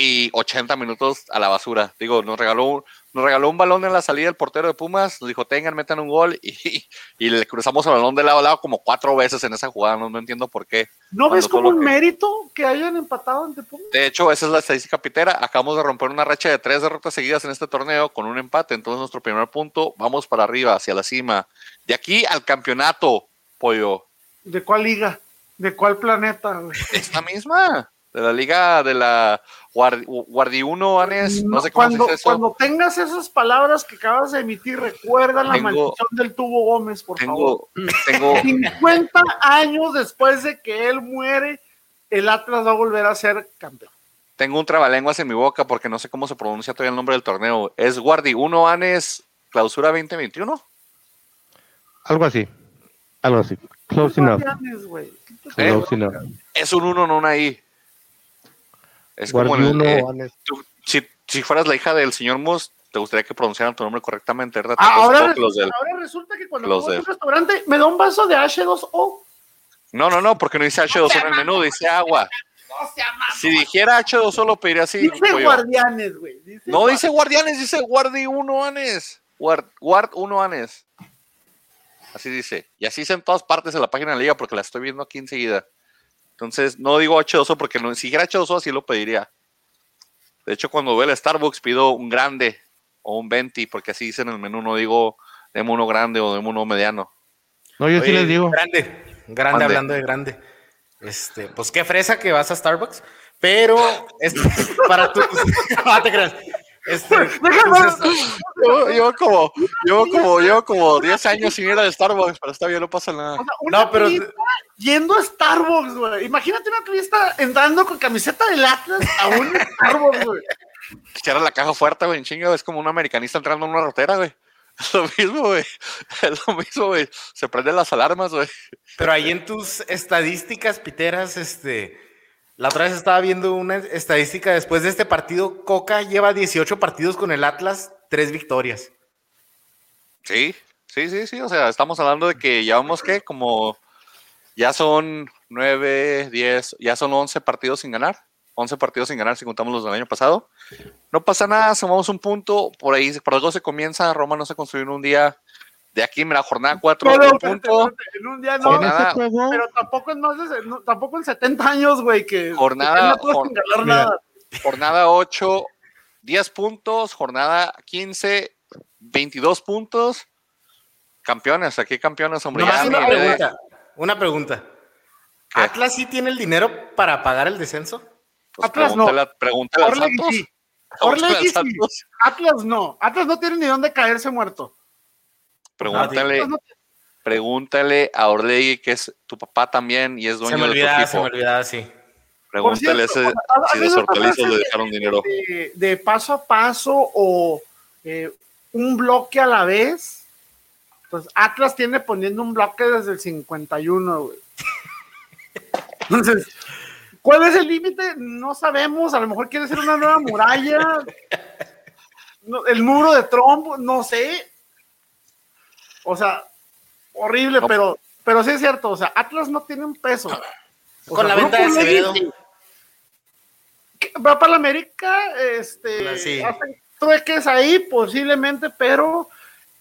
y 80 minutos a la basura. Digo, nos regaló, un- nos regaló un balón en la salida el portero de Pumas, nos dijo, tengan, metan un gol y, y le cruzamos el balón de lado a lado como cuatro veces en esa jugada, no, no entiendo por qué. ¿No ves cuando como un que- mérito que hayan empatado ante Pumas? De hecho, esa es la estadística pitera. Acabamos de romper una racha de tres derrotas seguidas en este torneo con un empate. Entonces, nuestro primer punto, vamos para arriba, hacia la cima. De aquí al campeonato, pollo. ¿De cuál liga? ¿De cuál planeta? güey? *laughs* Esta misma, de la liga de la Guardi, Guardi 1, Anes. No, No, sé cómo cuando, se dice eso. cuando tengas esas palabras que acabas de emitir, recuerda la Tengo- maldición del tubo Gómez, por favor. Tengo, *laughs* tengo, 50 años después de que él muere, el Atlas va a volver a ser campeón. tengo un trabalenguas en mi boca porque no sé cómo se pronuncia todavía el nombre del torneo. ¿Es Guardi 1, Anes, clausura 2021? Algo así. Algo así. Close enough. Guardianes, güey. ¿Qué te- ¿Eh? Close enough. Es un 1, no una I. Es como el, Guardiuno, eh, tú- si, si fueras la hija del señor Mus, te gustaría que pronunciaran tu nombre correctamente, ¿verdad? Ah, ahora, los resulta, del- ahora resulta que cuando voy a un restaurante me da un vaso de H2O. No, no, no, porque no dice H2O en el menú, dice agua. No se. Si dijera H2O lo pediría así. Dice pollo. guardianes, güey. No dice guardianes, dice guardi 1 anes. Guard, guard 1 anes. Así dice. Y así dice en todas partes de la página de la liga porque la estoy viendo aquí enseguida. Entonces, no digo H2O porque no, si dijera H2O así lo pediría. De hecho, cuando veo el Starbucks pido un grande o un 20 porque así dice en el menú, no digo deme uno grande o deme uno mediano. No, yo sí les digo. Grande, grande, Grande. hablando de grande. Este, pues qué fresa que vas a Starbucks, pero este, *laughs* para tus. *laughs* no te creas. Este, entonces, Llevo, llevo como, llevo como, llevo como 10 años sin ir al Starbucks, pero está bien, no pasa nada. O sea, una No, pero- yendo a Starbucks, güey. Imagínate una turista entrando con camiseta del Atlas a un Starbucks, güey. Cierra la caja fuerte, güey, en chinga, es como un americanista entrando en una rotera, güey. *laughs* Es lo mismo, güey. Es lo mismo, güey. Se prenden las alarmas, güey. pero ahí en tus estadísticas piteras, este. La otra vez estaba viendo una estadística después de este partido. Coca lleva 18 partidos con el Atlas, 3 victorias. Sí, sí, sí, sí. O sea, estamos hablando de que llevamos, ¿qué? Como ya son 9, 10, ya son 11 partidos sin ganar. 11 partidos sin ganar si contamos los del año pasado. No pasa nada, sumamos un punto. Por ahí, por algo se comienza. Roma no se construyó en un día. De aquí, en la jornada 4, Pero, un punto. en un día no, Jornada- juego, pero tampoco en más de, no, tampoco en 70 años, güey, que Jornada- que no jor- mira. nada. Jornada 8, 10 puntos. Jornada 15, 22 puntos. Campeones, aquí campeones, hombre. Ya una pregunta. Una pregunta. ¿Qué? ¿Atlas sí tiene el dinero para pagar el descenso? pues, Atlas no. pregúntale a- pregúntale a Orlegui Santos. sí. Orlegui sí. Santos. Atlas no. Atlas no tiene ni dónde caerse muerto. Pregúntale, pregúntale a Orlegui, que es tu papá también y es Se dueño me de tu olvidaba, se me olvidaba, sí. Pregúntale Por cierto, ese- o sea, ¿has si de frases le de- dejaron dinero. De, de paso a paso o eh, un bloque a la vez. Pues Atlas tiene poniendo un bloque desde el 51, güey. *laughs* Entonces, ¿cuál es el límite? No sabemos. A lo mejor quiere ser una nueva muralla. *laughs* No, el muro de Trump, no sé. O sea, horrible, No. pero, pero sí es cierto. O sea, Atlas no tiene un peso. O Con sea, la venta de Acevedo. Va para la América, este, Sí. hacen trueques ahí posiblemente, pero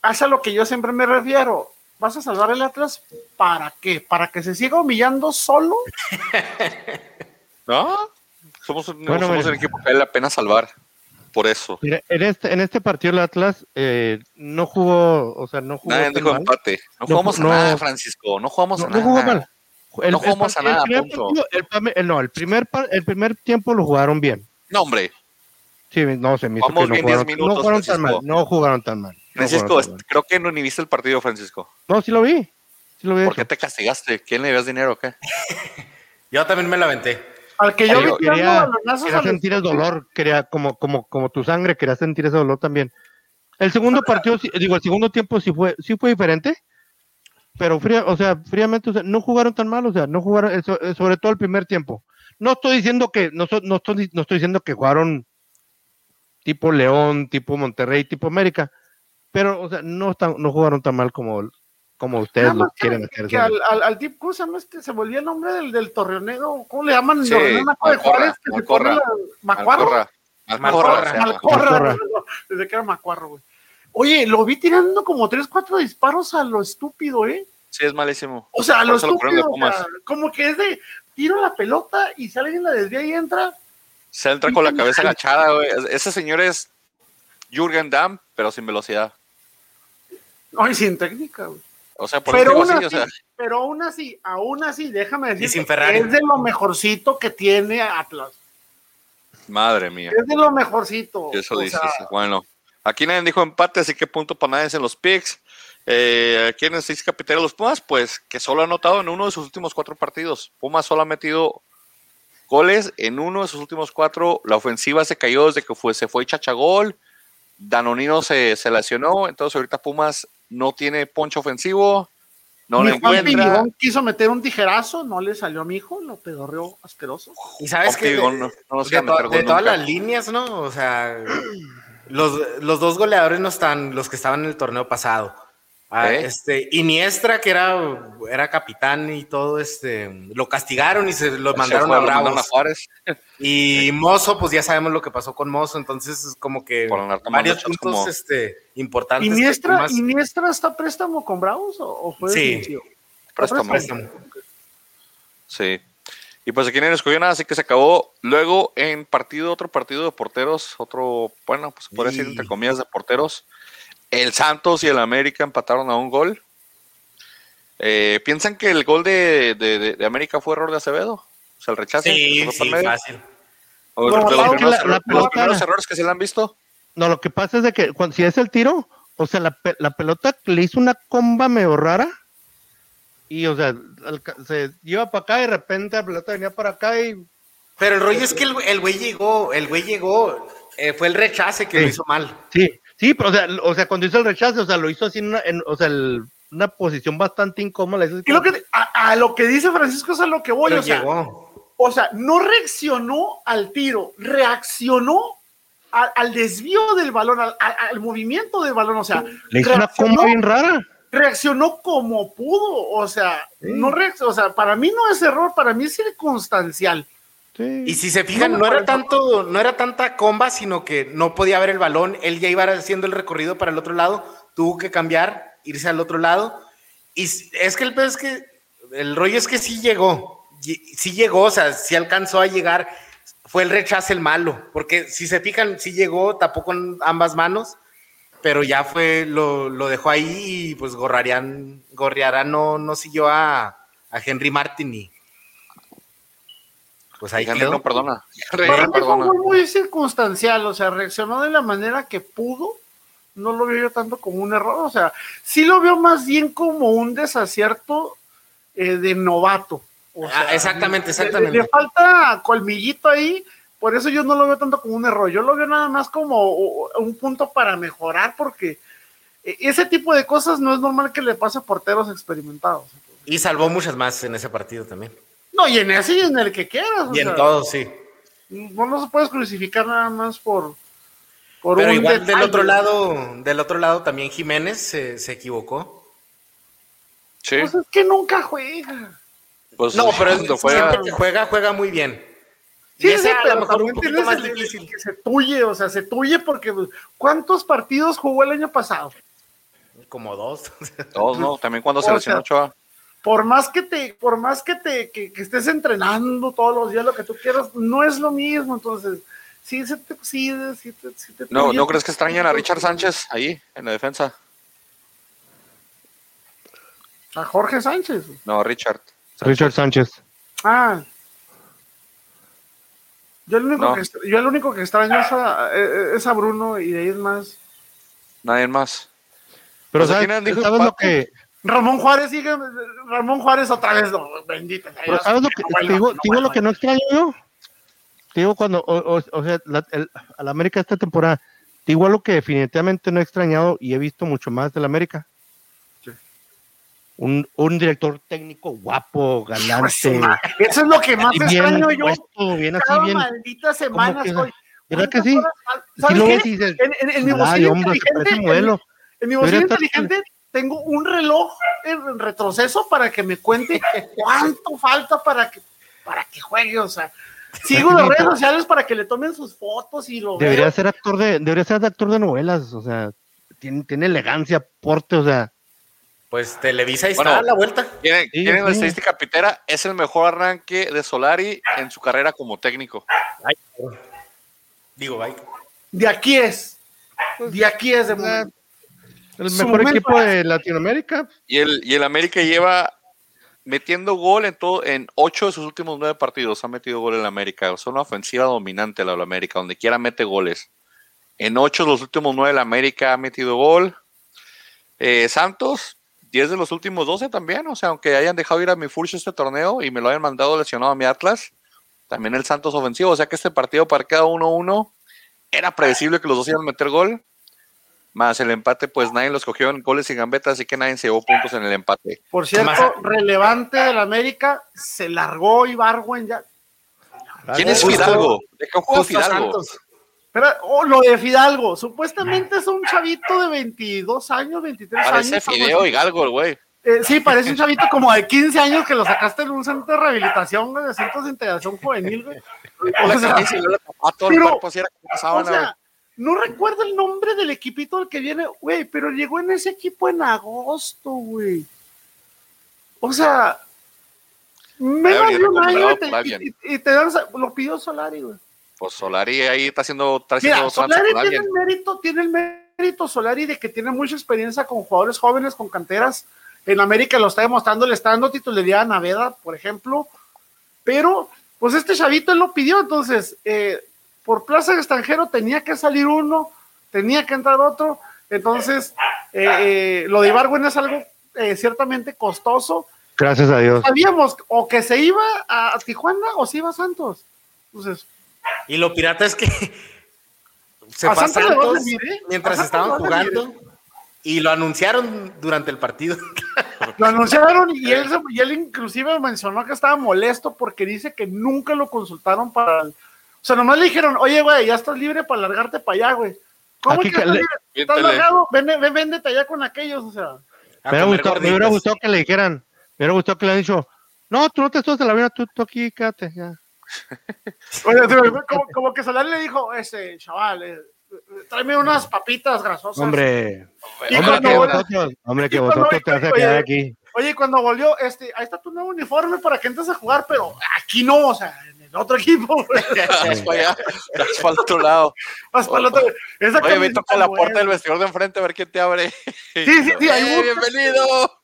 hace a lo que yo siempre me refiero. vas a salvar el Atlas, ¿para qué? ¿Para que se siga humillando solo? *laughs* No, somos un, Bueno, somos un equipo que vale la pena salvar. Por eso. Mira, en este, en este partido el Atlas eh, no jugó, o sea, no jugó. Nadie dijo mal. empate. No No jugamos ju- a no- nada, Francisco. No jugamos No, a no nada. jugó mal. El- No jugamos a nada, el primer punto. partido- el no, el primer, par- el primer tiempo lo jugaron bien. No, hombre. Sí, no, se me hizo Vamos que no bien jugaron, 10 minutos, no jugaron tan mal. Francisco. No jugaron tan mal. no Francisco, jugaron tan mal. creo que no ni viste el partido, Francisco. No, sí lo vi. Sí lo vi. ¿Por hecho. qué te castigaste? ¿Quién le debías dinero o qué? *laughs* Yo también me la aventé. Al que yo vi quería- Quería sentir el dolor, quería, como, como, como tu sangre, quería sentir ese dolor también. El segundo partido, digo, el segundo tiempo sí fue, sí fue diferente, pero fría, o sea, fríamente, o sea, no jugaron tan mal, o sea, no jugaron, eh, eh, sobre todo el primer tiempo. No estoy diciendo que, no, no estoy, no estoy diciendo que jugaron tipo León, tipo Monterrey, tipo América, pero, o sea, no están, no jugaron tan mal como, como ustedes lo quieren hacer. que al, al, al tip, ¿cómo se llama este? Se volvió el nombre del, del torreonero, ¿cómo le llaman? Sí, Naco de Malcorra, Juárez, que se desde que era Macuarro, güey. Oye, lo vi tirando como tres, cuatro disparos a lo estúpido, ¿eh? Sí, es malísimo. O sea, a lo lo estúpido, de o sea, Pumas. como que es de tiro la pelota y si alguien la desvía y entra. Se entra con la cabeza agachada, güey. Ese señor es Jürgen Damm, pero sin velocidad. Ay, sin técnica, güey. O sea, por Pero aún, así, así, o sea, pero aún así, aún así, déjame decir, es de lo mejorcito que tiene Atlas. madre mía. Es de lo mejorcito. Eso dices. sea, Bueno, aquí nadie dijo empate, así que punto para nadie en los picks. Eh, ¿Quiénes seis capitanes de los Pumas? Pues que solo ha anotado en uno de sus últimos cuatro partidos. Pumas solo ha metido goles en uno de sus últimos cuatro. La ofensiva se cayó desde que fue, se fue Chachagol. Danonino se, se lesionó. Entonces ahorita Pumas no tiene poncho ofensivo. No mi le Juan encuentra. Piñón quiso meter un tijerazo, no le salió a mi hijo, lo pedorreó asqueroso. Y sabes que de, no- no de to- todas las líneas, ¿no? O sea, los, los dos goleadores no están, los que estaban en el torneo pasado. Ah, ¿Eh? este, Iniestra, que era, era capitán y todo, este, lo castigaron y se lo Se mandaron fue, a lo mandaron a Bravos. Juárez. *laughs* Y Mozo, pues ya sabemos lo que pasó con Mozo, entonces es como que varios puntos como- este, importantes. ¿Iniestra, Pumas- ¿Iniestra está a préstamo con Bravos o, o fue Sí. Préstamo. préstamo. Sí. Y pues aquí nadie escogió nada, así que se acabó. Luego en partido, otro partido de porteros, otro, bueno, pues se podría decir entre comillas de porteros. El Santos y el América empataron a un gol. Eh, ¿Piensan que el gol de, de- de- de América fue error de Acevedo? O sea, el rechazo. Sí, ¿Se fue por sí, fácil. O No, de los, la- primeros, la- errores- la los pelota- primeros errores que se le han visto. No, lo que pasa es de que cuando, si es el tiro, o sea, la, pe- la pelota le hizo una comba medio rara y, o sea, se iba para acá y de repente la pelota venía para acá y Pero el rollo es que el, el güey llegó, el güey llegó, eh, fue el rechace que Sí. lo hizo mal. sí, sí, pero o sea, o sea, cuando hizo el rechazo, o sea, lo hizo así en una, en- o sea, el- una posición bastante incómoda. hizo Y lo que, a, a lo que dice Francisco es a lo que voy, Pero o sea, o sea, no reaccionó al tiro, reaccionó al desvío del balón, al, movimiento del balón, o sea, le hizo una reaccionó, comba bien rara. reaccionó como pudo, o sea, no reaccionó, o sea, para mí no es error, para mí es circunstancial. Sí. Y si se fijan, No, no, era tanto, no era tanta comba, sino que no podía ver el balón. Él ya iba haciendo el recorrido para el otro lado, tuvo que cambiar, irse al otro lado. Y es que el peor es que el rollo es que sí llegó, sí llegó, o sea, sí alcanzó a llegar. Fue el rechace el malo, porque si se fijan, sí llegó, tapó con ambas manos, pero ya fue, lo, lo dejó ahí y pues Gorriarán no, no siguió a, a Henry Martin y pues ahí Henry quedó. no perdona. Henry *laughs* Para no mí fue perdona. muy, circunstancial, o sea, reaccionó de la manera que pudo, no lo veo yo tanto como un error, o sea, sí lo veo más bien como un desacierto eh, de novato. O Ah, sea, exactamente, le- exactamente. Le, falta colmillito ahí, por eso yo no lo veo tanto como un error, yo lo veo nada más como un punto para mejorar, porque eh, ese tipo de cosas no es normal que le pase a porteros experimentados. Y salvó muchas más en ese partido también. No, y en ese y en el que quieras. o Y en sea, todos, sí. No, no se puedes crucificar nada más por, por Pero un igual del otro lado, del otro lado también Jiménez se, se equivocó. Sí, Pues es que nunca juega. pues No, pero es- siempre que juega, juega muy bien. Sí, y ese sí, a pero lo mejor un poquito más el- el difícil. que se tuye, o sea, se tuye porque pues, ¿cuántos partidos jugó el año pasado? como dos. Todos, ¿no? También cuando se lesionó Ochoa. Por más que te, por más que te, que, que estés entrenando todos los días lo que tú quieras, no es lo mismo. Entonces, sí se te, sí, sí te, sí te ¿No, ¿No crees que extrañan a Richard Sánchez ahí, en la defensa? A Jorge Sánchez. No, Richard. Richard Sánchez. Ah. Yo el único, No. que, yo el único que extraño es a, eh, es a Bruno y de ahí es más. Nadie más. Pero Pues, ¿a ¿sabes, ¿sabes lo que, Ramón Juárez sigue, Ramón Juárez otra vez, no, bendito. pero. ¿sabes lo que No te digo, no te digo lo que no extraño yo? Te digo cuando, o, o- o sea, la, el, a la América esta temporada, te digo algo que definitivamente no he extrañado y he visto mucho más de la América. Sí. Un, un director técnico guapo, galante, Eso es lo que más bien extraño yo. puesto, bien así, Cada bien. maldita semana estoy. ¿Verdad que ¿cuántas sí? ¿Sabes lo qué? dices, En, en- en mi "Ay, bocina hombre, se inteligente, en, en mi estar- inteligente tengo un reloj en retroceso para que me cuente cuánto falta para que para que juegue, o sea, sigo las redes sociales para que le tomen sus fotos y lo Debería veo. ser actor de, debería ser actor de novelas, o sea, tiene, tiene elegancia, porte, o sea, Pues Televisa ahí Bueno, está a la vuelta. ¿Tienen, Sí, sí. estadística pitera? Es el mejor arranque de Solari en su carrera como técnico. Digo, bye. De aquí es. De aquí es de momento. El mejor equipo de Latinoamérica. Y el, y el América lleva metiendo gol en todo, en ocho de sus últimos nueve partidos ha metido gol en América. Es una ofensiva dominante la de la América, donde quiera mete goles. En ocho de los últimos nueve la América ha metido gol. Eh, Santos, 10 de los últimos 12 también. O sea, aunque hayan dejado ir a mi Furch este torneo y me lo hayan mandado lesionado a mi Atlas, también el Santos ofensivo. O sea que este partido para cada 1-1 era predecible que los dos iban a meter gol. Más el empate, pues nadie los cogió en goles y gambetas, así que nadie se llevó puntos en el empate. Por cierto, Más- relevante de la América, se largó Ibargüen ya. ¿Quién es Fidalgo? ¿De qué juega Fidalgo? Pero oh, lo de Fidalgo, supuestamente es un chavito de 22 años, 23 Parece años. algo Fideo y Galgo, el güey. Eh, sí, parece un chavito como de 15 años que lo sacaste en un centro de rehabilitación, güey, de centros de integración juvenil, güey. O sea, pero- o sea, no recuerdo el nombre del equipito al que viene, güey, pero llegó en ese equipo en agosto, güey. O sea, menos de un año y te, por alguien. y- y te dan, lo pidió Solari, güey. Pues Solari ahí está haciendo, está haciendo Mira, Solari tiene el mérito, tiene el mérito Solari de que tiene mucha experiencia con jugadores jóvenes, con canteras. En América lo está demostrando, le está dando titularidad a Naveda, por ejemplo. Pero, pues este chavito él lo pidió, entonces, eh, por plaza de extranjero tenía que salir uno, tenía que entrar otro. Entonces, eh, eh, lo de Ibargüen es algo eh, ciertamente costoso. Gracias a Dios. Sabíamos o que se iba a, Tijuana o se iba a Santos. Entonces, Y lo pirata es que se A mientras A Santos estaban jugando y lo anunciaron durante el partido. *laughs* Lo anunciaron y él, se- y él inclusive mencionó que estaba molesto porque dice que nunca lo consultaron para... el- O sea, nomás le dijeron, oye, güey, ya estás libre para largarte para allá, güey. ¿Cómo Aquí que estás le- libre? ¿Estás largado? Ven, ven, véndete allá con aquellos, o sea. a Me hubiera, gustado, me hubiera gustado que le dijeran, me hubiera gustado que le hubieran dicho, no, tú no te subes a la avión, tú, tú aquí, quédate. Ya. *laughs* Oye, como, como que Solari le dijo, ese chaval, eh, tráeme unas papitas grasosas. Hombre, Y hombre que vosotros, hombre que vosotros te vas a oye, quedar aquí. Oye, cuando volvió, este, ahí está tu nuevo uniforme para que entres a jugar, pero aquí no, o sea, en el otro equipo. *laughs* Vas para allá, vas para el otro lado. Vas para el otro. Esa Oye, camisa toca la puerta del vestidor de enfrente a ver quién te abre. Sí, sí, sí, ahí ¡Eh, bienvenido!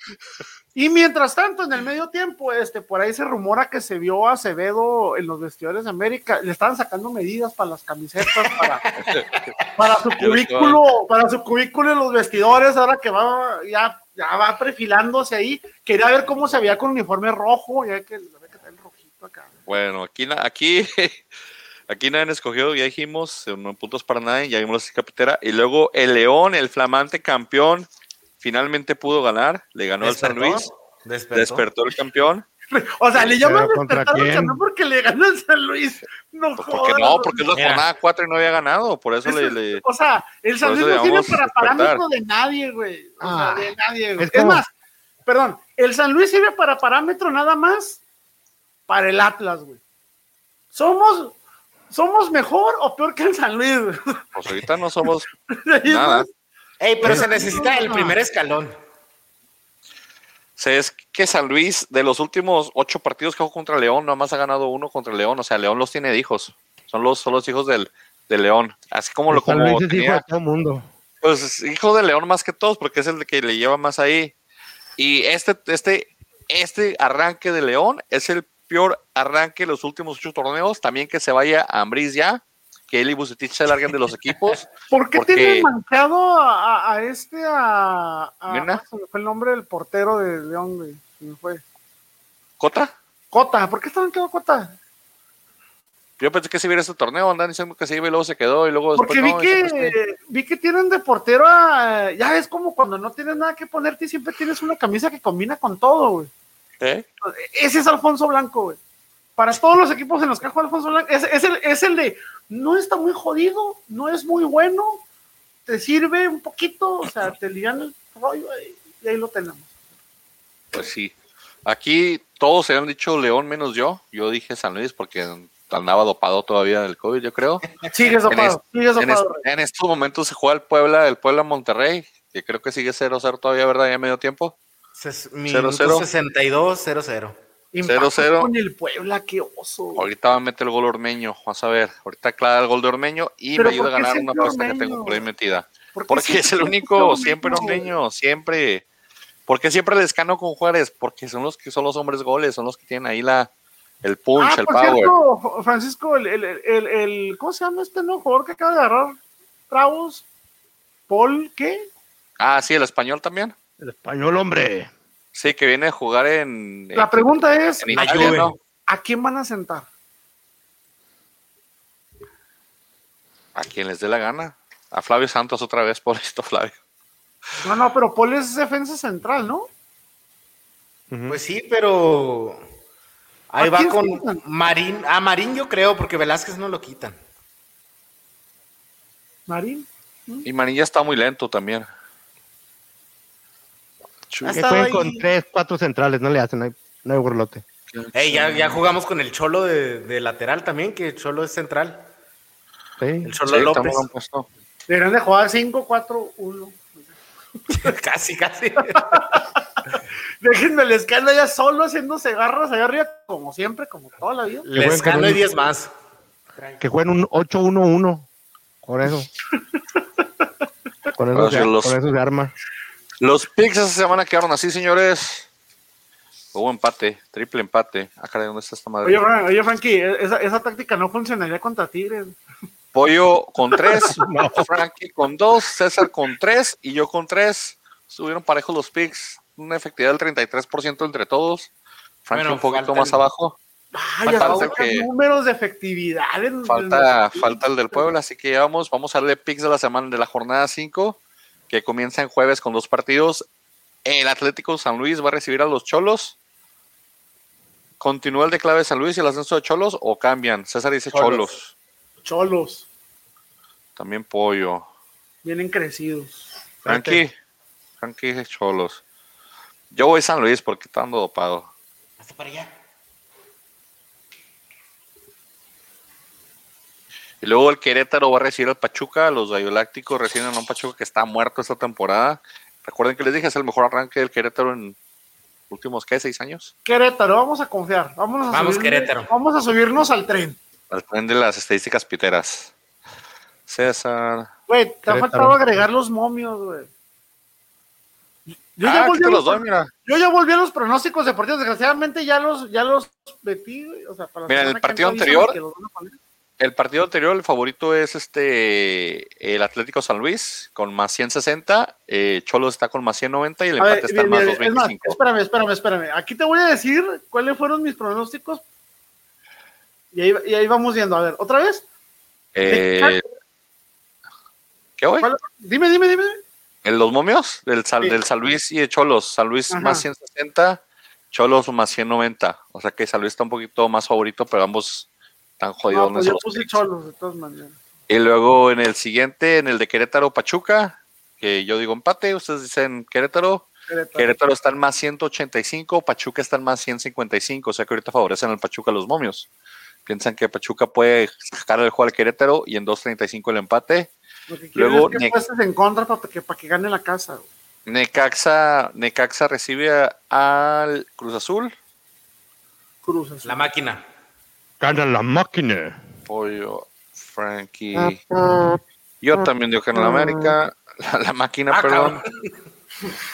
Y mientras tanto, en el medio tiempo, este, por ahí se rumora que se vio a Acevedo en los vestidores de América. Le estaban sacando medidas para las camisetas, para, *laughs* para su cubículo, para su cubículo en los vestidores, ahora que va, ya, ya va perfilándose ahí. Quería ver cómo se veía con uniforme rojo, ya que, acá. Bueno, aquí, aquí, *laughs* aquí nadie escogió, ya dijimos, eh, no puntos para nadie, ya vimos la capitera. Y luego el León, el flamante campeón, finalmente pudo ganar, le ganó al San Luis, Despertó. despertó el campeón. *laughs* O sea, le llaman Pero ¿contra despertar al campeón porque le ganó el San Luis. No, Pues porque jodas. no, porque es la jornada 4 y no había ganado, por eso le, le- O sea, el San Luis no sirve para parámetro de nadie, güey. O sea, Ah, de nadie, güey. es Es, como- más, perdón, el San Luis sirve para parámetro nada más para el Atlas, güey. Somos, somos mejor o peor que el San Luis. güey. pues ahorita no somos *laughs* nada. Ey, pero se necesita el primer escalón. Se es que San Luis, de los últimos ocho partidos que jugó contra León, nada más ha ganado uno contra León. O sea, León los tiene de hijos. Son los, son los hijos del, de León. Así como lo San como Luis es hijo tenía- de todo mundo. Pues hijo de León más que todos, porque es el que le lleva más ahí. Y este, este, este arranque de León es el peor arranque de los últimos ocho torneos. También que se vaya a Ambriz ya, que él y Bucetich se larguen de los *laughs* equipos. ¿Por qué Porque- tienen manchado a, este, a, a- se me fue el nombre del portero de León, güey? Se me fue. ¿Cota? Cota, ¿por qué está manchado Cota? Yo pensé que si hubiera este torneo, andan diciendo que sí, y luego se quedó, y luego Porque vi no, después que, vi que tienen de portero a, ya es como cuando no tienes nada que ponerte y siempre tienes una camisa que combina con todo, güey. ¿Eh? Ese es Alfonso Blanco, güey. Para todos los equipos en los que jugado Alfonso Blanco, es, es el, es el de no está muy jodido, no es muy bueno, te sirve un poquito, o sea, te ligan el rollo y ahí lo tenemos. Pues sí. Aquí todos se han dicho León menos yo. Yo dije San Luis porque andaba dopado todavía del COVID, yo creo. Sigues dopado, sigues En, dopado. es- en estos momentos se juega el Puebla, el Puebla Monterrey, que creo que sigue 0-0 todavía, ¿verdad? Ya medio tiempo. Ses- Minuto cero. 62, 0-0. Impacto 0-0. Con el Puebla, qué oso. Ahorita va a meter el gol Ormeño, vas a ver. Ahorita clara el gol de Ormeño y me ayuda a ¿por qué ganar una apuesta que tengo por ahí metida. ¿Por qué Porque es el único, siempre Ormeño, siempre. Porque siempre les gano con Juárez, porque son los que son los hombres goles, son los que tienen ahí la el punch, Ah, el por power. cierto, Francisco, el, el, el, el- ¿cómo se llama este nuevo jugador que acaba de agarrar Bravos? Paul, ¿qué? Ah, sí, el español también. El español, hombre. Sí, que viene a jugar en, La pregunta es, en ¿a Italia, quién, ¿no? ¿a quién van a sentar? A quien les dé la gana. A Flavio Santos otra vez, *laughs* por esto, Flavio. No, no, pero Paul es defensa central, ¿no? Pues sí, pero ahí ¿A va con? Marín. A Marín yo creo, porque Velázquez no lo quitan. Marín. Y Manilla está muy lento también. Chu- Ha que estado jueguen con tres, cuatro centrales, no le hacen, no hay, no hay burlote. Ey, ya, ya jugamos con el Cholo de, de lateral también, que el Cholo es central. Sí. El Cholo Sí, López. Deberían de jugar 5-4-1. *laughs* casi, casi. *laughs* Déjenme el escala ya solo haciéndose garras allá arriba, como siempre, como toda la vida. Con gano y un- 10 más. Que jueguen un 8-1-1. Con eso. *laughs* con, eso se, los- con eso se arma. Los picks esta semana quedaron así, señores. Hubo empate, triple empate. Ah, caray, ¿dónde está esta madre? Oye, Fran- oye, Frankie, esa, esa táctica no funcionaría contra Tigres. Pollo con tres, *laughs* Frankie con dos, César con tres y yo con tres. Subieron parejos los picks, una efectividad del 33% entre todos. Frankie Bueno, un poquito más el- abajo. Ay, Falta que- números de efectividad. en- Falta, en- falta el del Puebla, así que ya vamos, vamos a darle picks de la semana de la jornada 5, que comienza en jueves con dos partidos. El Atlético San Luis va a recibir a los Cholos. ¿Continúa el de clave de San Luis y el ascenso de Cholos o cambian? César dice Cholos. Cholos. Cholos, También Pollo. vienen crecidos. Frankie. Frankie dice Cholos. Yo voy San Luis porque está dando dopado. Hasta para allá. Y luego el Querétaro va a recibir al Pachuca. Los Galácticos reciben a un Pachuca que está muerto esta temporada. Recuerden que les dije, es el mejor arranque del Querétaro en últimos, ¿qué? ¿Seis años? Querétaro, vamos a confiar. Vámonos a Vamos, subirnos- Querétaro. Vamos a subirnos al tren. Al tren de las estadísticas piteras. César. Güey, te ha faltado agregar los momios, güey. Yo, ah, ya aquí volví a los los, doy, mira. yo ya volví a los pronósticos deportivos. Desgraciadamente ya los, ya los metí, güey. O sea, para Mira, en el que partido anterior- El partido anterior, el favorito es este el Atlético San Luis con más 160. Eh, Cholos está con más 190 y el A ver, empate está en mira, más mira, es más, 225. espérame, espérame, espérame. Aquí te voy a decir cuáles fueron mis pronósticos. Y ahí, y ahí vamos viendo. A ver, ¿otra vez? Eh, ¿Qué hoy? Dime, dime, dime. ¿En los momios? Del, Sal- Sí. del San Luis y de Cholos. San Luis Ajá. más 160, Cholos más 190. O sea que San Luis está un poquito más favorito, pero ambos están jodidos. No, pues en yo esos puse picks. cholos, de todas maneras. Y luego en el siguiente, en el de Querétaro Pachuca, que yo digo empate, ustedes dicen Querétaro. Querétaro. Querétaro está en más 185, Pachuca está en más 155, o sea que ahorita favorecen al Pachuca los momios. Piensan que Pachuca puede sacar el juego al Querétaro y en 2.35 el empate. Lo que Luego, es que en contra para que, para que gane la casa. Necaxa, Necaxa recibe al Cruz Azul. Cruz Azul. La máquina. Gana la máquina. Pollo, Frankie. Yo también digo que en la América. La, la máquina, Ah, perdón. cabrón.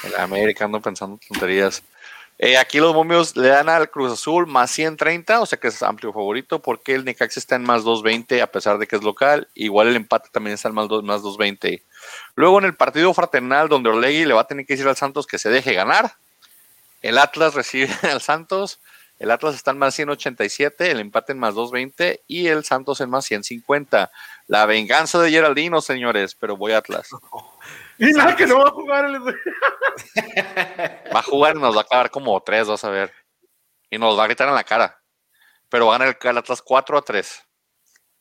En la América ando pensando tonterías. Eh, aquí los momios le dan al Cruz Azul más 130, o sea que es amplio favorito, porque el Necaxa está en más 220 a pesar de que es local. Igual el empate también está en más, dos- más 220. Luego en el partido fraternal, donde Orlegui le va a tener que decir al Santos que se deje ganar. El Atlas recibe *laughs* al Santos. El Atlas está en más 187, el empate en más 220 y el Santos en más 150. La venganza de Geraldino, señores, pero voy a Atlas. *laughs* Y nada que no va a jugar el. Va a jugar y nos va a clavar como tres, vas a ver. Y nos va a gritar en la cara. Pero va a ganar el Atlas 4 a 3.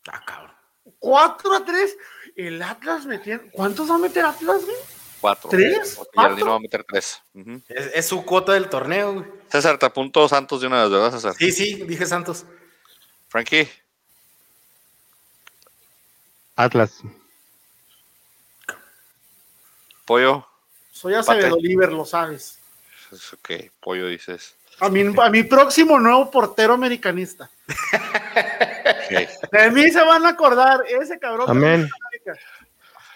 Ah, cabrón. 4 a 3. El Atlas metiendo. ¿Cuántos va a meter Atlas, güey? 4. ¿Tres? ¿Cuatro? va a meter 3. Es, es su cuota del torneo, güey. César, te apunto Santos de una vez, ¿verdad, César? Sí, sí, dije Santos. Frankie, Atlas. Pollo. Soy Acevedo. Oliver, lo sabes. Es Ok, Pollo dices. A mi, a mi próximo nuevo portero americanista. *laughs* De mí se van a acordar, ese cabrón. Amén.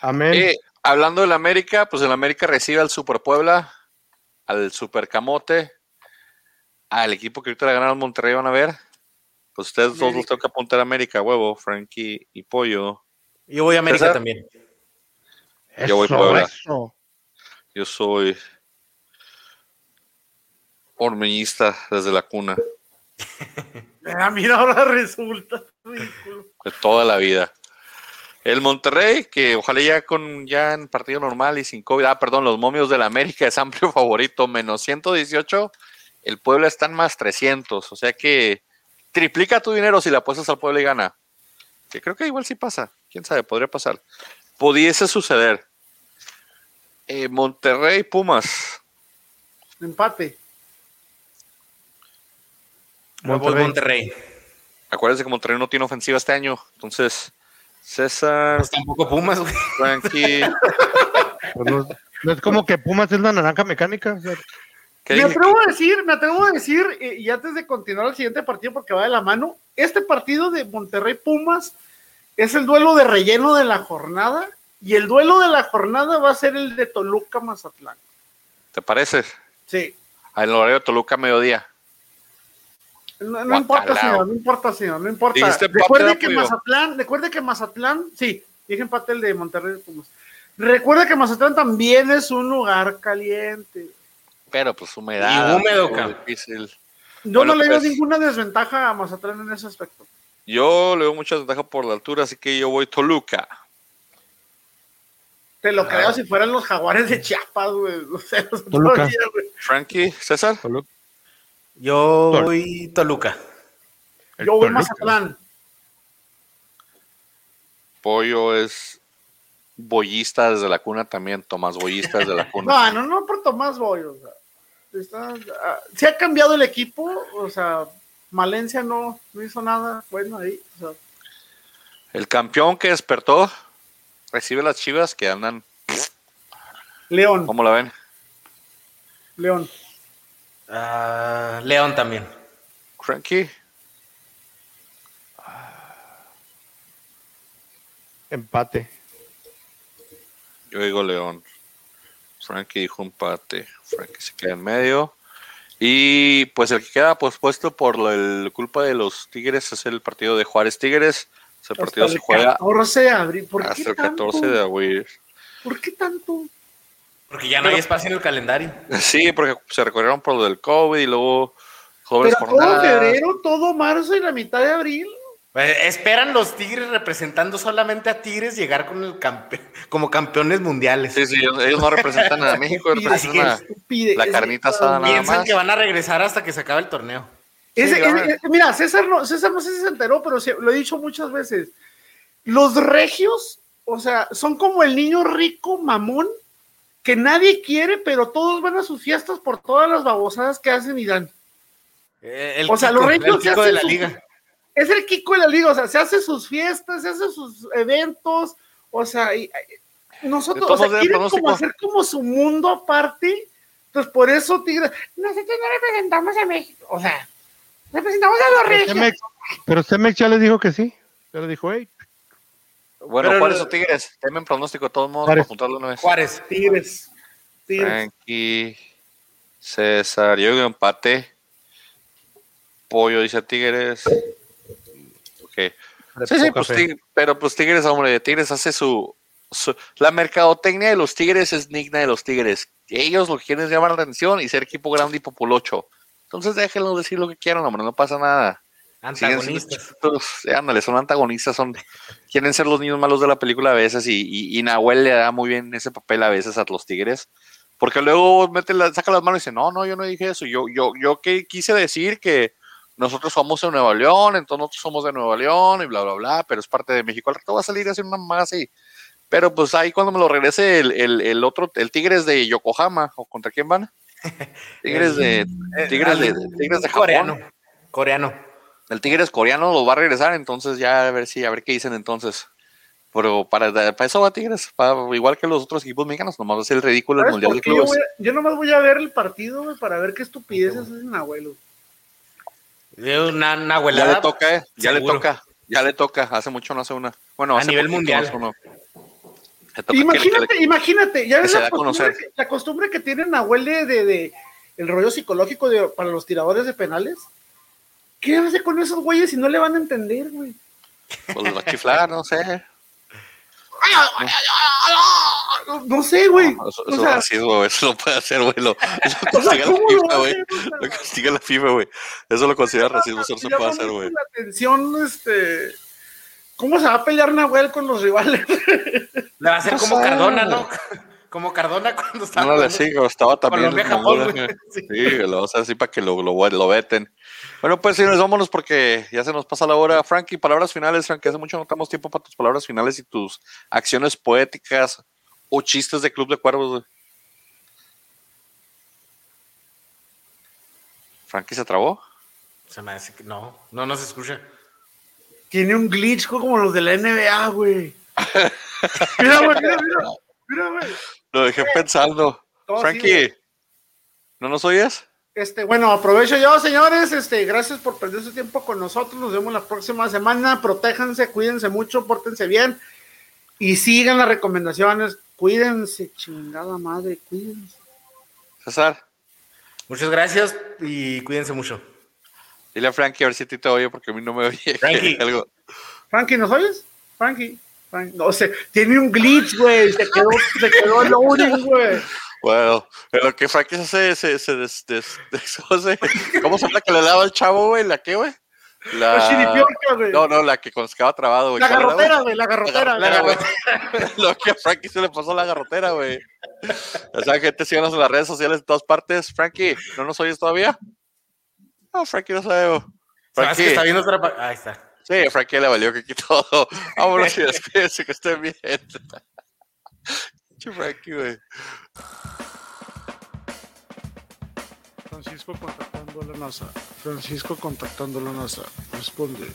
Amén. Eh, hablando del América, pues el América recibe al Super Puebla, al Super Camote, al equipo que ahorita le ganaron al Monterrey, van a ver. Pues ustedes dos los tengo que apuntar a América, huevo, Frankie y Pollo. Yo voy a América César. también. yo voy Eso, Puebla. eso. Yo soy hormeñista desde la cuna, *laughs* Ah, mira, ahora resulta ridículo. de toda la vida. El Monterrey, que ojalá ya con ya en partido normal y sin COVID, ah, perdón, los momios del América es amplio *laughs* favorito, menos 118. El Puebla está en más 300, o sea que triplica tu dinero si le apuestas al Puebla y gana. Que creo que igual sí pasa, quién sabe, podría pasar. Pudiese suceder. Eh, Monterrey Pumas, Empate. Monterrey. Monterrey. acuérdense que Monterrey no tiene ofensiva este año, entonces César, Pues tampoco Pumas, güey. Frankie, *laughs* Pues no, no es como que Pumas es la naranja mecánica. o sea, ¿qué Me atrevo a decir, me atrevo a decir, eh, y antes de continuar al siguiente partido porque va de la mano, este partido de Monterrey Pumas es el duelo de relleno de la jornada y el duelo de la jornada va a ser el de Toluca Mazatlán. ¿Te parece? Sí. Al horario de Toluca mediodía. No, no importa, señor, no importa, señor, no importa. Recuerde ¿verdad, que pollo? Mazatlán, recuerde que Mazatlán, sí, dije empate el de Monterrey Pumas. Recuerde que Mazatlán también es un lugar caliente. Pero pues humedad. Y húmedo, cabrón. difícil. Yo Bueno, no le veo pues. ninguna desventaja a Mazatlán en ese aspecto. Yo le veo mucha ventaja por la altura, así que yo voy Toluca. Te Ah. lo creo si fueran los jaguares de Chiapas, güey. O sea, Toluca. todavía, güey. Frankie, César. Yo Tol- voy Toluca. el Yo voy Toluca. Mazatlán. Pollo es boyista desde la cuna también. Tomás boyista desde la cuna. *laughs* No, no, no por Tomás Boy, o sea. Está, ah, se ha cambiado el equipo, o sea, Malencia no, no hizo nada bueno ahí. O sea, El campeón que despertó recibe las chivas que andan. León, ¿Cómo la ven? León. Ah, León también. Frankie. Empate. Yo digo León. Frankie dijo empate. Frankie se queda en medio. Y pues el que queda pues puesto por la culpa de los Tigres es el partido de Juárez Tigres. Ese partido Hasta se el juega 14 de abril. ¿Por hasta qué el tanto? 14 de abril. ¿Por qué tanto? Porque ya no hay espacio en el calendario. Sí, porque se recorrieron por lo del COVID y luego jóvenes Pero todo febrero, todo marzo y la mitad de abril. Pues, esperan los Tigres representando solamente a Tigres llegar con el campe- como campeones mundiales. Sí, sí, ellos, ellos no representan a México, *laughs* representan a- la carnita asada nada Piensan más. que van a regresar hasta que se acabe el torneo. Ese- Sí, ese- ese- mira, César no, César no sé si se enteró, pero sí, lo he dicho muchas veces. Los regios, o sea, son como el niño rico mamón que nadie quiere, pero todos van a sus fiestas por todas las babosadas que hacen y dan. Eh, El O sea, Kiko, los Rangers el Kiko hacen de la su- liga. Es el Kiko de la liga, o sea, se hace sus fiestas, se hace sus eventos, O sea, y- y- nosotros o sea, quieren pronóstico. como hacer como su mundo aparte. Entonces, por eso Tigres, nosotros no representamos a México. O sea, representamos a los. Cemex, pero Cemex ya les dijo que sí. Ya le dijo, hey, Bueno, Pero- Juárez o Tigres. Temen pronóstico de todos modos para apuntarlo una vez. Juárez. Tigres. Tigres. Frankie, César, yo digo empate. Pollo dice Tigres. Ok. Sí, sí, pues, Tig- pero pues Tigres, hombre, Tigres hace su, su- La mercadotecnia de los Tigres es digna de los Tigres. Ellos lo que quieren es llamar la atención y ser equipo grande y populocho. Entonces déjenlo decir lo que quieran, hombre, no pasa nada. Antagonistas. eh, ándale, son antagonistas, son, quieren ser los niños malos de la película a veces y, y, y Nahuel le da muy bien ese papel a veces a los tigres, porque luego mete la- saca las manos y dice, no, no, yo no dije eso, yo, yo, yo que quise decir que nosotros somos de Nueva León, entonces nosotros somos de Nueva León y bla, bla, bla, pero es parte de México, al rato va a salir a hacer una más así. Pero pues ahí cuando me lo regrese el, el, el otro, el Tigres de Yokohama, ¿o contra quién van? *laughs* Tigres de, Eh, Tigres de, al- Tigres de Japón. coreano. Coreano. El Tigres coreano lo va a regresar, entonces ya a ver si, a ver qué dicen entonces. Pero para, para eso va Tigres, para- igual que los otros equipos mexicanos, nomás va a ser el ridículo el ¿Sabes Mundial de? Yo, Clubes. a- yo nomás voy a ver el partido, para ver qué estupideces hacen abuelo. De una, una Ya abuelada. le toca, eh, ya le toca, ya le toca, hace mucho no hace una. Bueno, A hace nivel mundial. no Imagínate, que le- imagínate, ya ves la costumbre, conocer. que, la costumbre que tienen Nahuel de, de, de el rollo psicológico de, para los tiradores de penales. ¿Qué hace con esos güeyes si no le van a entender, güey? pues, lo va a chiflar, no sé. No sé, güey. Eso, O eso sea, es racismo, eso lo puede hacer, güey. Lo, *laughs* eso la ¿cómo lo FIFA, güey. Lo castiga la FIFA, güey. Eso lo considera racismo, eso no se puede hacer, güey. La atención, este. ¿Cómo se va a pelear Nahuel con los rivales? *laughs* Le va a hacer No como sé. Cardona, ¿no? Como Cardona cuando estaba. No le jugando. sigo, estaba también. Colombia, en Japón. *laughs* Sí. Lo vamos a decir para que lo, lo, lo veten. Bueno, pues sí, nos vámonos porque ya se nos pasa la hora. Frankie, palabras finales, Frankie. Hace mucho no tenemos tiempo para tus palabras finales y tus acciones poéticas o chistes de Club de Cuervos. güey. Frankie se trabó. Se me hace que no, no nos escucha. Tiene un glitch como los de la NBA, güey. *laughs* Mira, güey, mira, mira. Mira, güey. Lo dejé pensando. Frankie. ¿no nos oyes? Este, bueno, aprovecho yo, señores. Este, gracias por perder su tiempo con nosotros. Nos vemos la próxima semana. Protéjanse, cuídense mucho, pórtense bien. Y sigan las recomendaciones. Cuídense, chingada madre, cuídense. César, Muchas gracias y cuídense mucho. dile a Frankie a ver si a ti te oye porque a mí no me oye. *laughs* Frankie. Algo. Frankie, ¿nos oyes? Frankie. Frankie. No sé, tiene un glitch, güey. Se quedó, se quedó loading, güey. Bueno, en lo que Frankie se, se, se des- des- des- *laughs* ¿cómo se, ¿cómo se llama que le daba al chavo, güey? ¿La qué, güey? La chiripiorca, güey. No, no, la que se quedaba trabado, güey. la ¿Cuál era, garrotera, güey, la garrotera. La la garrotera, güey. *laughs* Lo que a Frankie se le pasó la garrotera, güey. O sea, gente, síganos en las redes sociales de todas partes. Frankie, ¿no nos oyes todavía? No, Frankie no sabe. Que Frankie, está viendo otra. Ahí está. sí, Frankie le valió que aquí todo. *laughs* Vámonos y despídense, que estén bien. Francisco contactando a la NASA. Francisco contactando a la NASA. Responde.